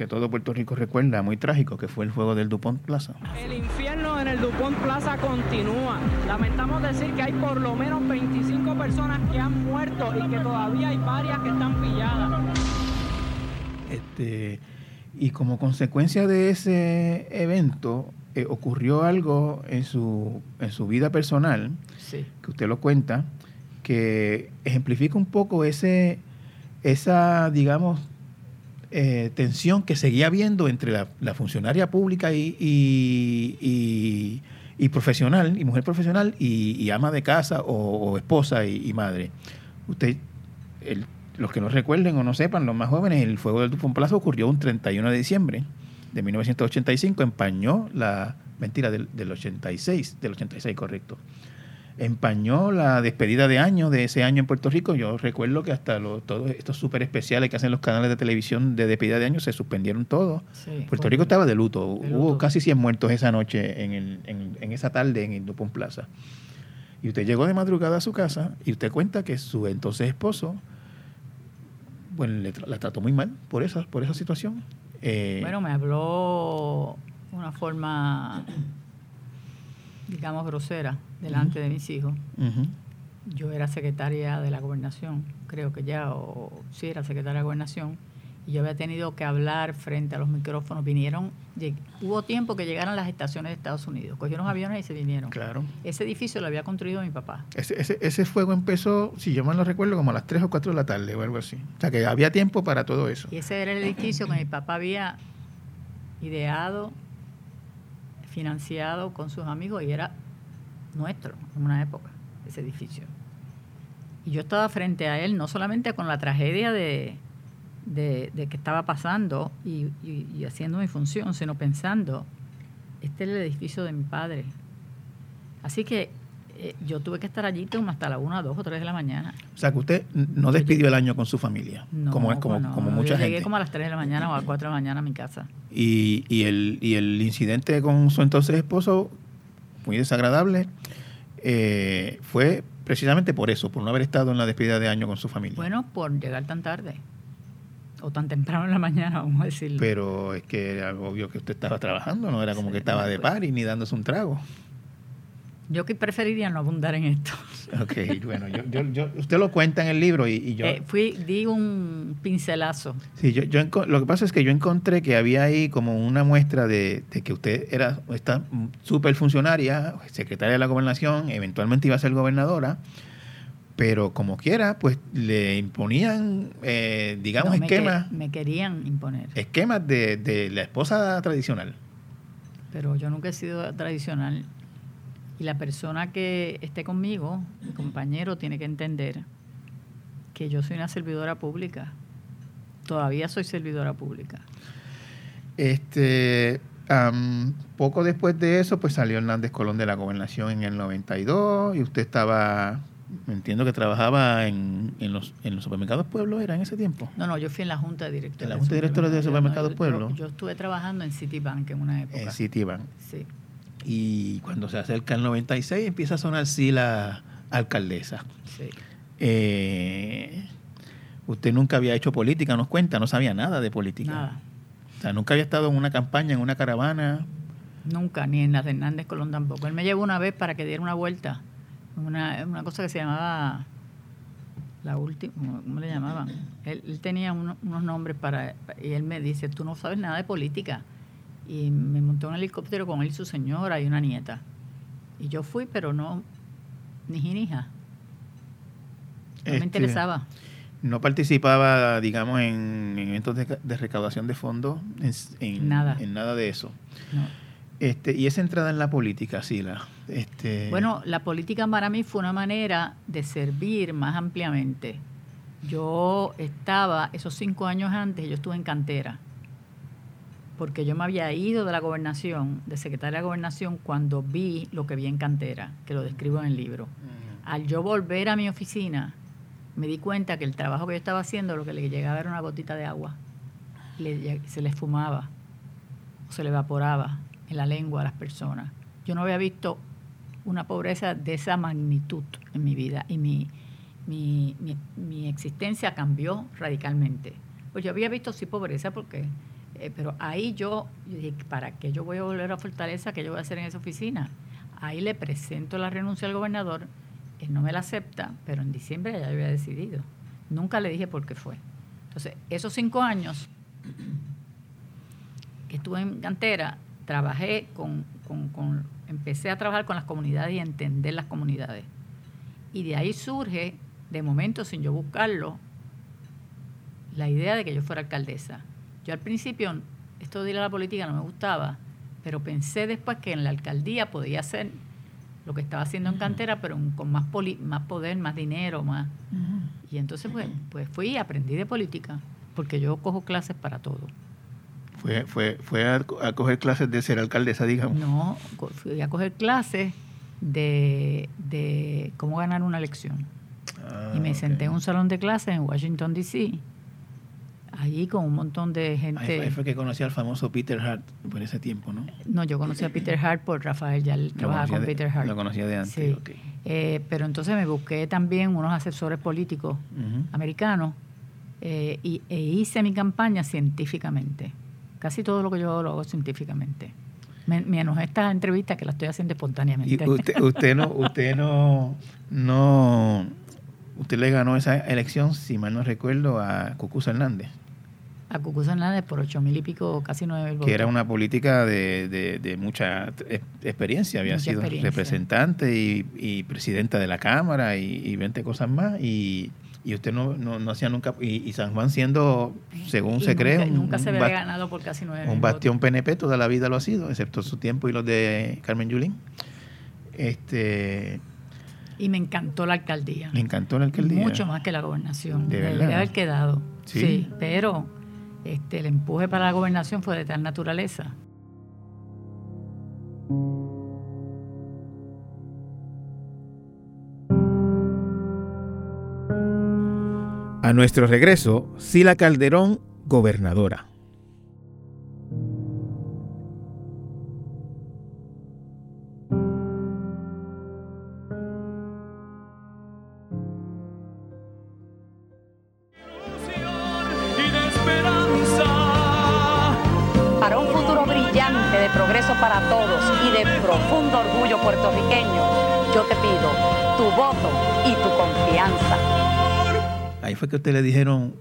que todo Puerto Rico recuerda, muy trágico, que fue el fuego del Dupont Plaza. El infierno el Dupont Plaza continúa. Lamentamos decir que hay por lo menos 25 personas que han muerto y que todavía hay varias que están pilladas. Este, y como consecuencia de ese evento, eh, ocurrió algo en su, en su vida personal, Sí. que usted lo cuenta, que ejemplifica un poco ese, esa, digamos, eh, tensión que seguía habiendo entre la, funcionaria pública y, y- y- profesional, y mujer profesional, y, ama de casa o, esposa y, madre. Usted, los que no recuerden o no sepan, los más jóvenes, el fuego del Dupont Plaza ocurrió un 31 de diciembre de 1985, empañó la, mentira, del, del 86, del 86, correcto. Empañó la despedida de año de ese año en Puerto Rico. Yo recuerdo que hasta los, todos estos súper especiales que hacen los canales de televisión de despedida de año se suspendieron todos. Sí, Puerto Rico estaba de luto. de Hubo casi 100 muertos esa noche, en, el- en- en esa tarde en el Dupont Plaza. Y usted llegó de madrugada a su casa y usted cuenta que su entonces esposo bueno, le tra- la trató muy mal por esa, por esa situación. Eh, Bueno, me habló una forma, digamos, grosera delante de mis hijos. Yo era secretaria de la gobernación, creo que ya, o sí era secretaria de gobernación, y yo había tenido que hablar frente a los micrófonos. Vinieron, hubo tiempo que llegaran las estaciones de Estados Unidos, cogieron aviones y se vinieron. Claro. Ese edificio lo había construido mi papá. Ese, ese, ese fuego empezó, si yo mal no recuerdo, como a las 3 o 4 de la tarde o algo así. O sea que había tiempo para todo eso. Y ese era el edificio que mi papá había ideado, financiado con sus amigos y era nuestro en una época, ese edificio. Y yo estaba frente a él, no solamente con la tragedia de, de, de que estaba pasando y, y- y haciendo mi función, sino pensando, este es el edificio de mi padre. Así que eh, yo tuve que estar allí como hasta la 1, 2 o 3 de la mañana. O sea que usted no despidió el año con su familia, No, como, como, no, como mucha yo llegué gente. como a las 3 de la mañana o a las 4 de la mañana a mi casa. Y, y, el, y el incidente con su entonces esposo, muy desagradable, eh, fue precisamente por eso, por no haber estado en la despedida de año con su familia. Bueno, por llegar tan tarde o tan temprano en la mañana, vamos a decirlo. Pero es que era obvio que usted estaba trabajando, no era como Sí, que estaba de party ni dándose un trago. Yo que preferiría no abundar en esto. Ok, bueno, yo, yo, yo- usted lo cuenta en el libro y, y yo... Eh, fui, di un pincelazo. Sí, yo, yo lo que pasa es que yo encontré que había ahí como una muestra de, de que usted era esta súper funcionaria, secretaria de la gobernación, eventualmente iba a ser gobernadora, pero como quiera, pues le imponían, eh, digamos, No, me, que- esquemas, me querían imponer. esquemas de, de la esposa tradicional. Pero yo nunca he sido tradicional. Y la persona que esté conmigo, mi compañero, tiene que entender que yo soy una servidora pública. Todavía soy servidora pública. Este, am, poco después de eso, pues salió Hernández Colón de la gobernación en el 92 y usted estaba, entiendo que trabajaba en, en los, en los supermercados Pueblo, ¿era en ese tiempo? No, no, yo fui en la Junta de Directores. En la Junta de Directores de Supermercados yo- Pueblo. Yo, yo estuve trabajando en Citibank en una época. En Citibank. Sí. Y cuando se acerca el 96 empieza a sonar sí la alcaldesa. Sí. Eh, usted nunca había hecho política, nos cuenta, no sabía nada de política. Nada. O sea, nunca había estado en una campaña, en una caravana. Nunca, ni en las de Hernández Colón tampoco. Él me llevó una vez para que diera una vuelta. Una, una cosa que se llamaba. La última. ¿Cómo le llamaban? Él, él tenía uno- unos nombres para. Y él me dice: Tú no sabes nada de política. Y me montó en un helicóptero con él y su señora y una nieta. Y yo fui, pero no. Ni ji ni ja. No Este, me interesaba. No participaba, digamos, en, en eventos de, de recaudación de fondos, en, en- Nada. en nada de eso. No. Este, y esa entrada en la política, Sila. Este, Bueno, la política para mí fue una manera de servir más ampliamente. Yo estaba, esos cinco años antes, yo estuve en cantera, porque yo me había ido de la gobernación, de secretaria de gobernación, cuando vi lo que vi en cantera, que lo describo en el libro. Al yo volver a mi oficina, me di cuenta que el trabajo que yo estaba haciendo, lo que le llegaba era una gotita de agua. Le se le esfumaba, o se le evaporaba en la lengua a las personas. Yo no había visto una pobreza de esa magnitud en mi vida y mi, mi, mi- mi existencia cambió radicalmente. Pues yo había visto sí pobreza porque, eh, pero ahí yo, yo dije, ¿para qué yo voy a volver a Fortaleza? ¿Qué yo voy a hacer en esa oficina? Ahí le presento la renuncia al gobernador, él no me la acepta, pero en diciembre ya había decidido. Nunca le dije por qué fue. Entonces, esos cinco años que estuve en cantera, trabajé con, con- con- empecé a trabajar con las comunidades y a entender las comunidades. Y de ahí surge, de momento sin yo buscarlo, la idea de que yo fuera alcaldesa. Yo al principio, esto de ir a la política no me gustaba, pero pensé después que en la alcaldía podía ser lo que estaba haciendo en cantera, pero con más, poli- más poder, más dinero, más... Y entonces pues, pues fui y aprendí de política, porque yo cojo clases para todo. Fue, fue, fue a, a coger clases de ser alcaldesa, digamos. No, fui a coger clases de, de cómo ganar una elección. Ah, y me senté en un salón de clases en Washington, D.C., allí con un montón de Ahí gente. fue, ahí fue que conocí al famoso Peter Hart por ese tiempo, ¿no? No, yo conocí a Peter Hart por Rafael, ya él trabajaba con de- Peter Hart. Lo conocía de antes. Sí. ok. Eh, pero entonces me busqué también unos asesores políticos americanos eh, y, e hice mi campaña científicamente. Casi todo lo que yo hago lo hago científicamente. Me- Menos esta entrevista que la estoy haciendo Y espontáneamente. usted, usted no, usted no, no, usted le ganó esa elección, si mal no recuerdo, a Cucuza Hernández, A Cucuza Hernández por ocho mil y pico, casi nueve mil votos. que era una política de, de- de mucha ex- experiencia, había Mucha sido experiencia. representante y, y presidenta de la Cámara y, y 20 cosas más, y, y usted no, no, no hacía nunca, y, y San Juan siendo, según Y se cree, un, nunca se había ganado por casi nueve un bastión votos. PNP, toda la vida lo ha sido, excepto su tiempo y los de Carmen Yulín. Este, Y me encantó la alcaldía. le encantó la alcaldía. Mucho más que la gobernación. ¿De Debería haber quedado. Sí. Sí, pero este, el empuje para la gobernación fue de tal naturaleza. A nuestro regreso, Sila Calderón, gobernadora. Le dijeron,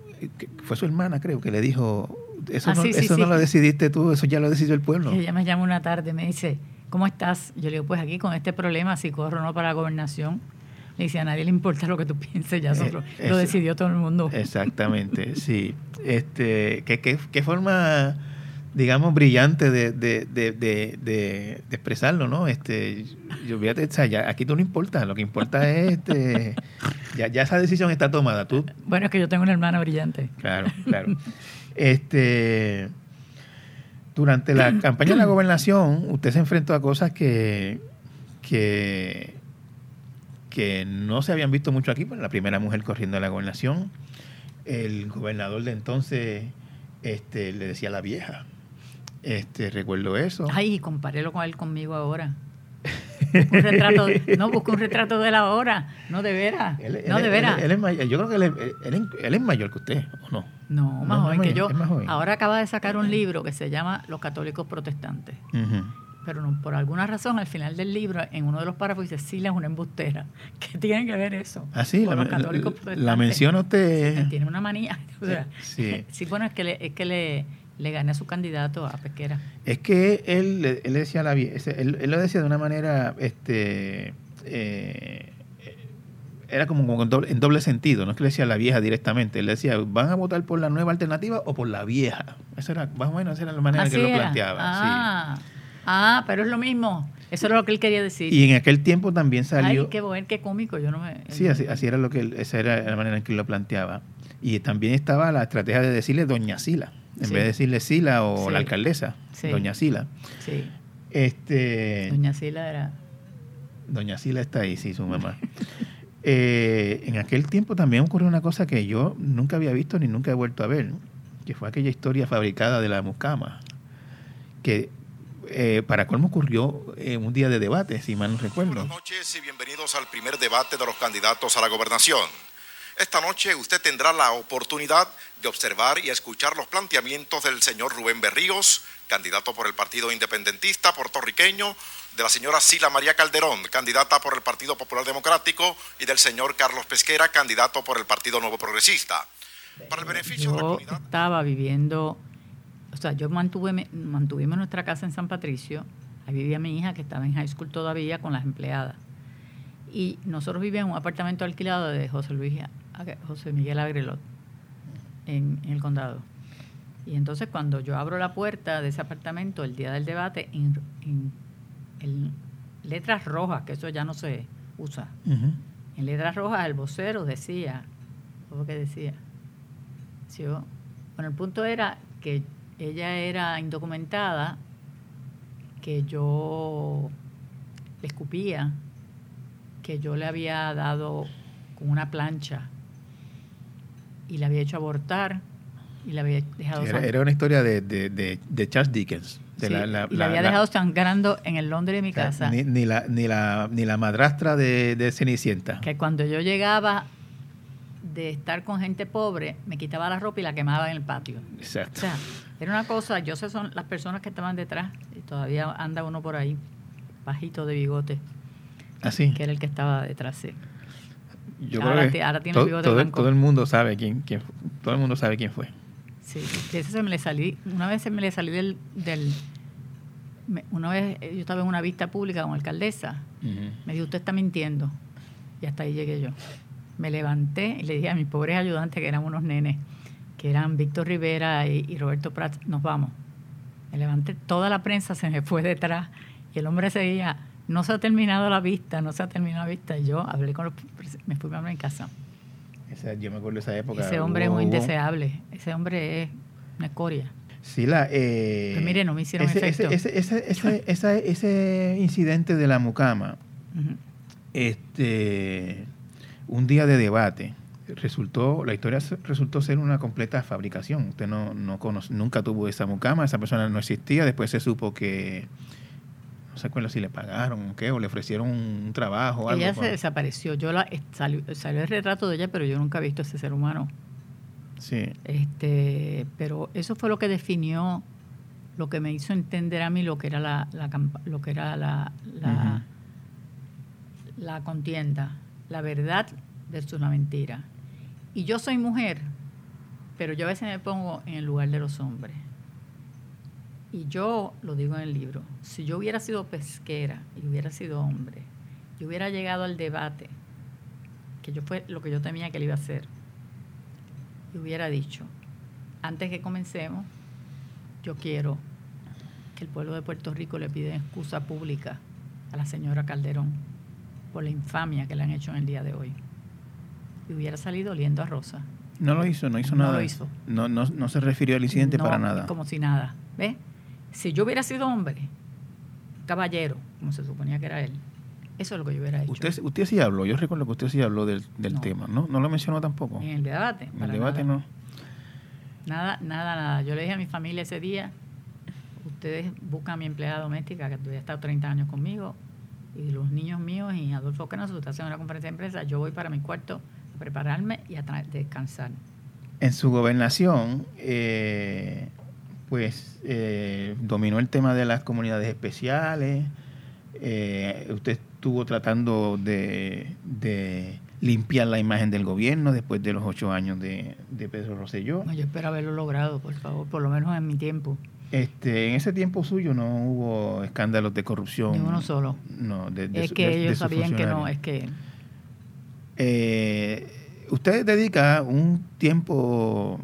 fue su hermana creo, que le dijo, eso, Ah, no, sí, eso sí. no lo decidiste tú, eso ya lo decidió el pueblo. Ella me llama una tarde me dice, ¿cómo estás? Yo le digo, pues aquí con este problema, si corro o no para la gobernación. Le dice, a nadie le importa lo que tú pienses, ya Eh, solo- lo decidió todo el mundo. Exactamente, sí. Este, ¿qué, qué, qué forma, digamos, brillante de, de, de, de, de- de expresarlo, ¿no? Este, yo, fíjate, o sea, ya, aquí tú no importa, lo que importa es, este, ya, ya esa decisión está tomada. Tú, Bueno, es que yo tengo una hermana brillante. Claro, claro. Este, durante la campaña de la gobernación, usted se enfrentó a cosas que, que, que no se habían visto mucho aquí. Pues, la primera mujer corriendo a la gobernación, el gobernador de entonces este, le decía la vieja. Este, recuerdo eso. Ay, comparélo con él conmigo ahora. Un retrato, no, busca un retrato de la hora. No, de veras. Él- no, él- de veras. él- él yo creo que él, es- él él mayor que usted, ¿o no? No, más no joven que yo. joven. Ahora acaba de sacar un libro que se llama Los católicos protestantes. Pero no, por alguna razón, al final del libro, en uno de los párrafos dice, Sila es una embustera. ¿Qué tiene que ver eso? Ah, sí, la, los la- católicos la protestantes? menciona usted. Tiene una manía. O sea, Sí. sí, bueno, es que le, es que le, le gané a su candidato a Pesquera. Es que él, le- él decía la él, él lo decía de una manera, este, eh, era como, como en, doble, en doble sentido, no es que le decía la vieja directamente, él decía, ¿van a votar por la nueva alternativa o por la vieja? Esa era, más o menos, esa era la manera Así que él lo era. planteaba. Ah, ah, pero es lo mismo. Eso era lo que él quería decir. Y en aquel tiempo también salió... Ay, qué bueno, qué cómico. Yo no me. Sí, así, así era lo que él- esa era la manera en que él lo planteaba. Y también estaba la estrategia de decirle Doña Sila, en Sí. vez de decirle Sila o Sí. la alcaldesa, Sí. Doña Sila. Sí. Este, Doña Sila era. Doña Sila está ahí, sí, su mamá. Eh, en aquel tiempo también ocurrió una cosa que yo nunca había visto ni nunca he vuelto a ver, que fue aquella historia fabricada de la mucama, que eh, para colmo ocurrió en un día de debate, si mal no recuerdo. Buenas noches y bienvenidos al primer debate de los candidatos a la gobernación. Esta noche usted tendrá la oportunidad de observar y escuchar los planteamientos del señor Rubén Berríos, candidato por el Partido Independentista puertorriqueño, de la señora Sila María Calderón, candidata por el Partido Popular Democrático, y del señor Carlos Pesquera, candidato por el Partido Nuevo Progresista. Para el beneficio de la Yo comunidad. estaba viviendo. O sea, yo mantuve, mantuvimos nuestra casa en San Patricio. Ahí vivía mi hija, que estaba en high school todavía, con las empleadas. Y nosotros vivíamos en un apartamento alquilado de José Luis, José Miguel Agrelot, en, en el condado. Y entonces cuando yo abro la puerta de ese apartamento el día del debate, en, letras rojas, que eso ya no se usa. En letras rojas el vocero decía, ¿qué lo que decía? Sí, bueno, el punto era que ella era indocumentada, que yo le escupía, que yo le había dado con una plancha y le había hecho abortar y le había dejado Era, era una historia de, de, de, de Charles Dickens. De Sí, la, la- y la- había la- dejado sangrando en el Londres de mi o casa. Ni, ni la, ni, la, ni la madrastra de, de Cenicienta. que cuando yo llegaba de estar con gente pobre, me quitaba la ropa y la quemaba en el patio. O Exacto. sea, era una cosa, yo sé son las personas que estaban detrás, y todavía anda uno por ahí, bajito de bigote, Así. que era el que estaba detrás. sí. Yo ahora creo que ahora tiene todo, bigote todo, blanco. todo el mundo sabe quién, quién todo el mundo sabe quién fue. Sí, de ese se me le salí, una vez se me le salí del, del me- una vez eh, yo estaba en una vista pública como alcaldesa, me dijo, usted está mintiendo. Y hasta ahí llegué yo. Me levanté y le dije a mis pobres ayudantes, que eran unos nenes, que eran Víctor Rivera y, y Roberto Prats, nos vamos. Me levanté, toda la prensa se me fue detrás y el hombre seguía, no se ha terminado la vista, no se ha terminado la vista. Yo hablé con los, me fui a mi casa. Esa- yo me acuerdo de esa época. Ese hombre es muy indeseable, ese hombre es una escoria. Sí, la, eh, Pues mire, no me hicieron ese, efecto. ese, ese, ese, ese, incidente de la mucama, Ujú. este, un día de debate, resultó, la historia resultó ser una completa fabricación. Usted no, no conoce, nunca tuvo esa mucama, esa persona no existía, después se supo que, se acuerda si le pagaron o qué, o le ofrecieron un trabajo algo. Ella se para- desapareció. Yo la, eh, salió, salió el retrato de ella, pero yo nunca he visto a ese ser humano. Sí, Este, pero eso fue lo que definió, lo que me hizo entender a mí lo que era la, la lo que era la, la, la contienda, la verdad versus la mentira. Y yo soy mujer, pero yo a veces me pongo en el lugar de los hombres. Y yo lo digo en el libro, si yo hubiera sido pesquera y hubiera sido hombre, yo hubiera llegado al debate, que yo fue lo que yo temía que él iba a hacer, y hubiera dicho, antes que comencemos, yo quiero que el pueblo de Puerto Rico le pida excusa pública a la señora Calderón por la infamia que le han hecho en el día de hoy. Y hubiera salido oliendo a rosa. no lo hizo, no hizo No nada. lo hizo. No, no, no se refirió al incidente No, para nada. Como si nada. ¿Ves? Si yo hubiera sido hombre, caballero, como se suponía que era él, eso es lo que yo hubiera hecho. Usted, usted sí habló, yo recuerdo que usted sí habló del, del No. tema, ¿no? No lo mencionó tampoco. En el debate. En el debate nada. no. Nada, nada, nada. Yo le dije a mi familia ese día, ustedes buscan a mi empleada doméstica, que ha estado 30 años conmigo, y los niños míos y Adolfo Canazo, usted hace una conferencia de empresa, yo voy para mi cuarto a prepararme y a descansar. En su gobernación, eh, pues eh, dominó el tema de las comunidades especiales. eh, usted estuvo tratando de, de limpiar la imagen del gobierno después de los ocho años de, de Pedro Rosselló. No, yo espero haberlo logrado, por favor, por lo menos en mi tiempo. Este, en ese tiempo suyo no hubo escándalos de corrupción. Ni uno solo. No, de, de es que de- ellos sabían que no, es que Eh, usted dedica un tiempo,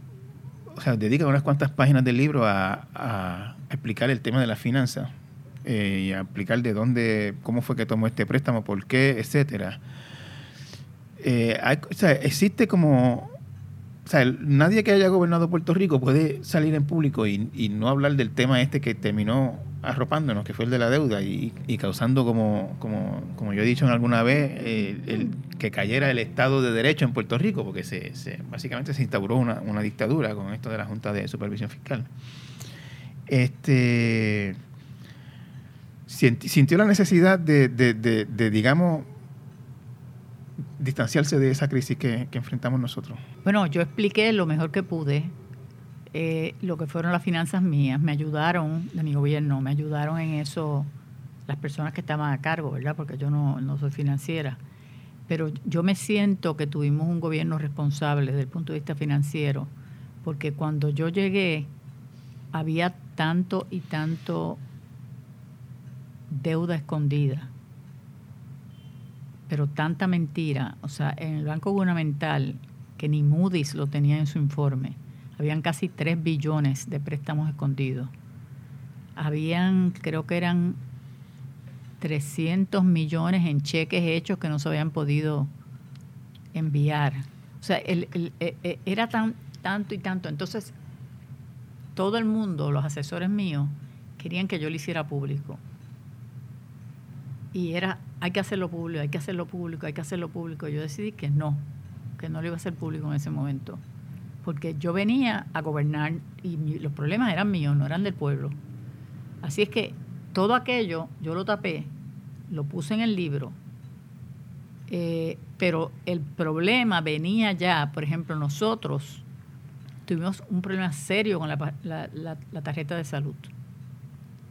o sea, dedica unas cuantas páginas del libro a, explicar el tema de las finanzas eh, y a explicar de dónde, cómo fue que tomó este préstamo, por qué, etcétera. Eh, o sea, existe como, o sea, nadie que haya gobernado Puerto Rico puede salir en público y no hablar del tema este que terminó arropándonos, que fue el de la deuda y, y causando, como, como, como yo he dicho en alguna vez, el, que cayera el Estado de Derecho en Puerto Rico, porque se, se- básicamente se instauró una, una dictadura con esto de la Junta de Supervisión Fiscal. Este sinti- sintió la necesidad de, de- de- de, digamos, distanciarse de esa crisis que enfrentamos nosotros. Bueno, yo expliqué lo mejor que pude eh, lo que fueron las finanzas mías. Me ayudaron, de mi gobierno, me ayudaron en eso las personas que estaban a cargo, ¿verdad? Porque yo no, no soy financiera. Pero yo me siento que tuvimos un gobierno responsable desde el punto de vista financiero, porque cuando yo llegué había tanto y tanto deuda escondida pero tanta mentira. O sea, en el Banco Gubernamental, que ni Moody's lo tenía en su informe, habían casi 3 billones de préstamos escondidos. Habían, creo que eran 300 millones en cheques hechos que no se habían podido enviar. O sea, el, el, e, e, era tan, tanto y tanto. Entonces, todo el mundo, los asesores míos, querían que yo lo hiciera público. Y era, hay que hacerlo público, hay que hacerlo público, hay que hacerlo público. Yo decidí que no, que no lo iba a hacer público en ese momento. Porque yo venía a gobernar y los problemas eran míos, no eran del pueblo. Así es que todo aquello yo lo tapé, lo puse en el libro, eh, pero el problema venía ya, por ejemplo, nosotros tuvimos un problema serio con la, tarjeta de salud,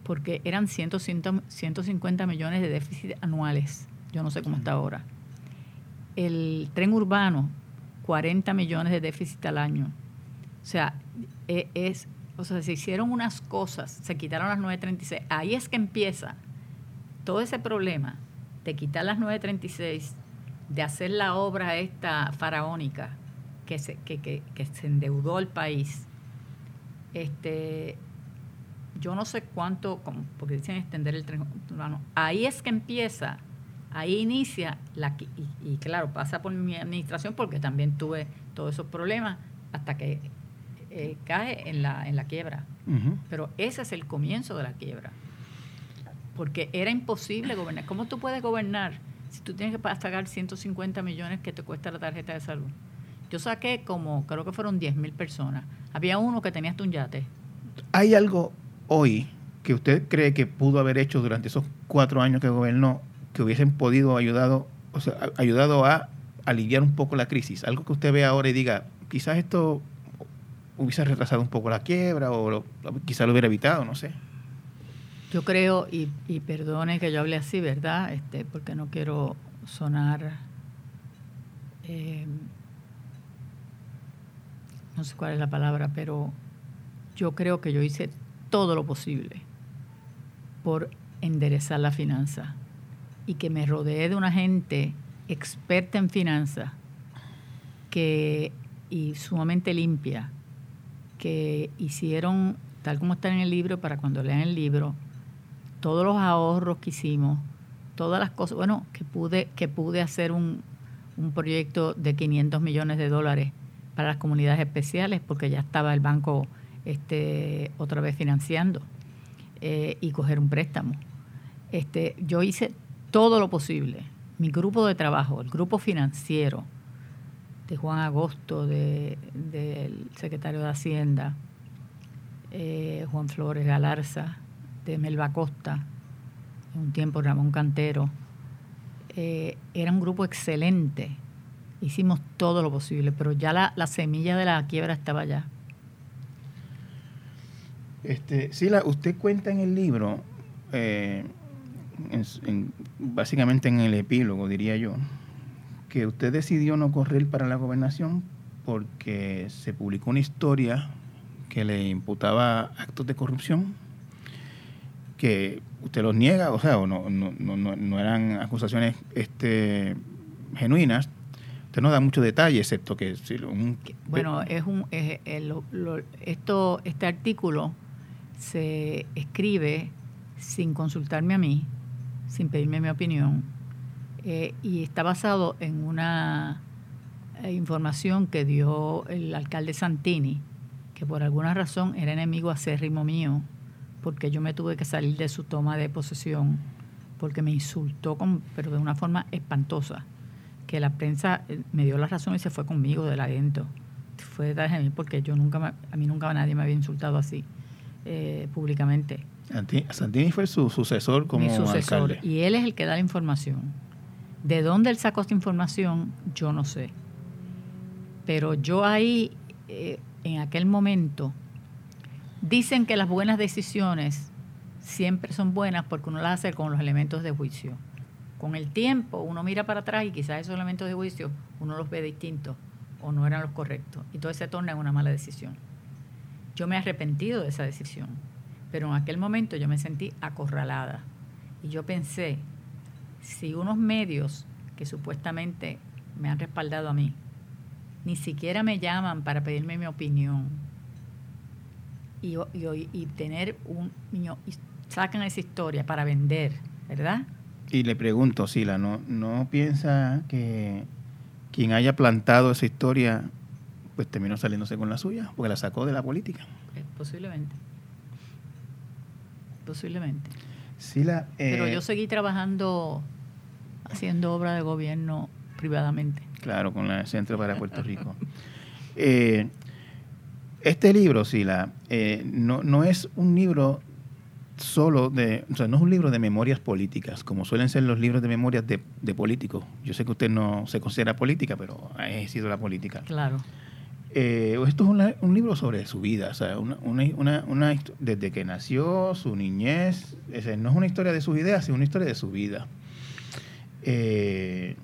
porque eran 150 millones de déficit anuales, yo no sé cómo está ahora. El tren urbano, 40 millones de déficit al año. O sea, e, es o sea, se hicieron unas cosas, se quitaron las 936. Ahí es que empieza todo ese problema de quitar las 936, de hacer la obra esta faraónica que se, que, que, se endeudó el país. Este, yo no sé cuánto, porque dicen extender el tren Ahí es que empieza, ahí inicia, la, y, y claro, pasa por mi administración porque también tuve todos esos problemas hasta que eh, cae en la, en la quiebra. Pero ese es el comienzo de la quiebra. Porque era imposible gobernar. ¿Cómo tú puedes gobernar si tú tienes que pagar 150 millones que te cuesta la tarjeta de salud? Yo saqué como, creo que fueron 10 mil personas. Había uno que tenía hasta un yate. ¿Hay algo hoy que usted cree que pudo haber hecho durante esos cuatro años que gobernó que hubiesen podido ayudado, o sea, ayudado a aliviar un poco la crisis? Algo que usted ve ahora y diga, quizás esto hubiese retrasado un poco la quiebra o lo, quizá lo hubiera evitado, no sé. Yo creo, y, y, perdone que yo hable así, ¿verdad? Este, porque no quiero sonar, eh, no sé cuál es la palabra, pero yo creo que yo hice todo lo posible por enderezar la finanza y que me rodeé de una gente experta en finanzas que y sumamente limpia que hicieron, tal como está en el libro, para cuando lean el libro, todos los ahorros que hicimos, todas las cosas, bueno, que pude, que pude hacer un, un proyecto de 500 millones de dólares para las comunidades especiales, porque ya estaba el banco este, otra vez financiando eh, y coger un préstamo. Este, yo hice todo lo posible. Mi grupo de trabajo, el grupo financiero, de Juan Agosto, del secretario de Hacienda, eh, Juan Flores Galarza, de Melba Costa, un tiempo Ramón Cantero. Eh, era un grupo excelente. Hicimos todo lo posible, pero ya la, semilla de la quiebra estaba allá. Este, Sila, usted cuenta en el libro, eh, básicamente en el epílogo, diría yo, que usted decidió no correr para la gobernación porque se publicó una historia que le imputaba actos de corrupción que usted los niega, o sea, no, no, no, no eran acusaciones este, genuinas. Usted no da mucho detalle, excepto que... bueno, es un, esto, este artículo se escribe sin consultarme a mí, sin pedirme mi opinión, eh, y está basado en una eh, información que dio el alcalde Santini, que por alguna razón era enemigo acérrimo mío, porque yo me tuve que salir de su toma de posesión, porque me insultó, con, pero de una forma espantosa, que la prensa eh, me dio la razón y se fue conmigo del adentro. Fue detrás de mí porque yo nunca, a mí nunca nadie me había insultado así públicamente. Santini fue su sucesor como Mi sucesor, alcalde. Y él es el que da la información. ¿De dónde él sacó esta información? Yo no sé. Pero yo ahí, eh, en aquel momento, dicen que las buenas decisiones siempre son buenas porque uno las hace con los elementos de juicio. Con el tiempo uno mira para atrás y quizás esos elementos de juicio uno los ve distintos o no eran los correctos. Y todo se torna en una mala decisión. Yo me he arrepentido de esa decisión, pero en aquel momento yo me sentí acorralada. Y yo pensé, si unos medios que supuestamente me han respaldado a mí, ni siquiera me llaman para pedirme mi opinión y, y, tener un niño, y sacan esa historia para vender, ¿verdad? Y le pregunto, Sila, ¿no, ¿no piensa que quien haya plantado esa historia pues terminó saliéndose con la suya? Porque la sacó de la política. Eh, posiblemente. Posiblemente. Pero eh, yo seguí trabajando, haciendo obra de gobierno privadamente. Claro, con el Centro para Puerto Rico. Eh, este libro, Sila, eh, no, no es un libro solo de, o sea, no es un libro de memorias políticas, como suelen ser los libros de memorias de, de políticos. Yo sé que usted no se considera política, pero ha ejercido la política. Claro. Eh, esto es un libro sobre su vida, o sea, desde que nació, su niñez, no es una historia de sus ideas, sino una historia de su vida. Eh,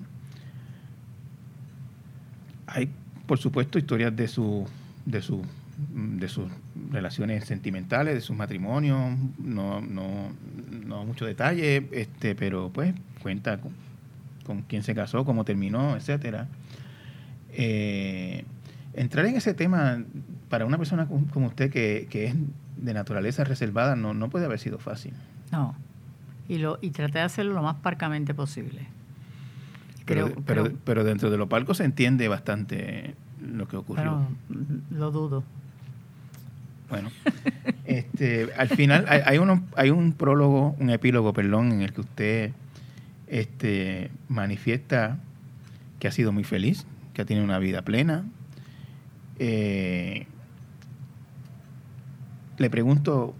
hay, por supuesto, historias de su, de su, de sus relaciones sentimentales, de sus matrimonios, no, no, mucho detalle, este, pero pues cuenta con, con quién se casó, cómo terminó, etcétera. Eh, entrar en ese tema para una persona como usted que, que es de naturaleza reservada no, no puede haber sido fácil. No. Y, lo, y traté de hacerlo lo más parcamente posible. Pero, Creo- pero, creo- pero dentro de lo palco se entiende bastante lo que ocurrió. pero lo dudo. Bueno, este, al final hay, hay, uno- hay un prólogo, un epílogo, perdón, en el que usted este, manifiesta que ha sido muy feliz, que ha tenido una vida plena. Eh, le pregunto,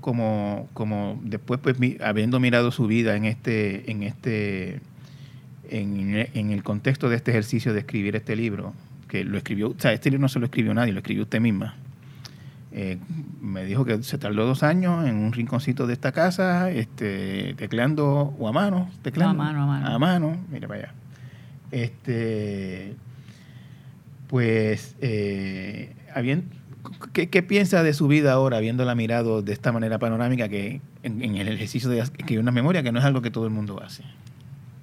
como, como después, pues, mi- habiendo mirado su vida en este, en este, en, en el contexto de este ejercicio de escribir este libro, que lo escribió, o sea, este libro no se lo escribió nadie, lo escribió usted misma. Eh, me dijo que se tardó dos años en un rinconcito de esta casa, este, tecleando o a mano, tecleando, No, a mano, a mano. a mano, mira para allá. Este, pues, eh, ¿qué, qué piensa de su vida ahora, habiéndola mirado de esta manera panorámica que en, el ejercicio de escribir una memoria, que no es algo que todo el mundo hace?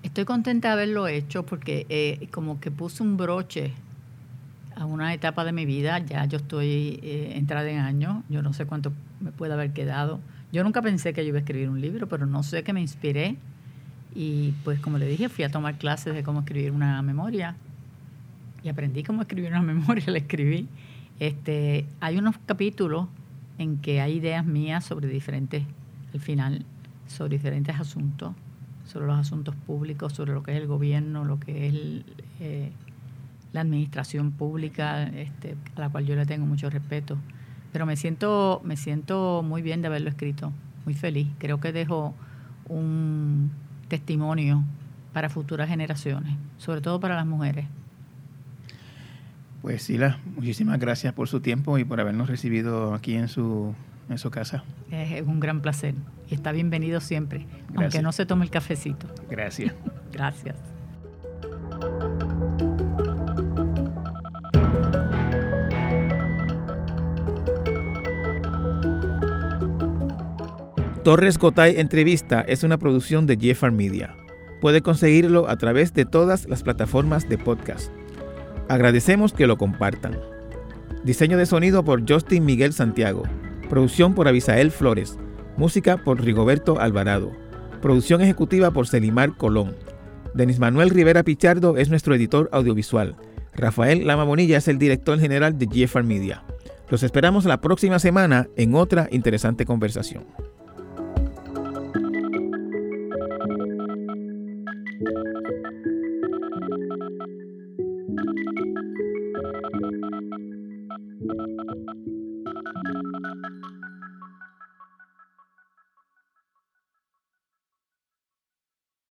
Estoy contenta de haberlo hecho porque eh, como que puse un broche a una etapa de mi vida. Ya yo estoy eh, entrada en años. Yo no sé cuánto me puede haber quedado. Yo nunca pensé que yo iba a escribir un libro, pero no sé que me inspiré. Y pues como le dije, fui a tomar clases de cómo escribir una memoria. Y aprendí cómo escribir una memoria, la escribí. Este, hay unos capítulos en que hay ideas mías sobre diferentes, al final, sobre diferentes asuntos sobre los asuntos públicos, sobre lo que es el gobierno, lo que es eh, la administración pública, este, a la cual yo le tengo mucho respeto. Pero me siento, me siento muy bien de haberlo escrito, muy feliz. Creo que dejo un testimonio para futuras generaciones, sobre todo para las mujeres. Pues Sila, muchísimas gracias por su tiempo y por habernos recibido aquí en su, en su casa. Es, un gran placer y está bienvenido siempre, aunque no se tome el cafecito. Gracias. Gracias. Torres Gotay Entrevista es una producción de Jeffar Media. Puede conseguirlo a través de todas las plataformas de podcast. Agradecemos que lo compartan. Diseño de sonido por Justin Miguel Santiago. Producción por Abisael Flores. Música por Rigoberto Alvarado. Producción ejecutiva por Celimar Colón. Denis Manuel Rivera Pichardo es nuestro editor audiovisual. Rafael Lama Bonilla es el director general de Jeffar Media. Los esperamos la próxima semana en otra interesante conversación.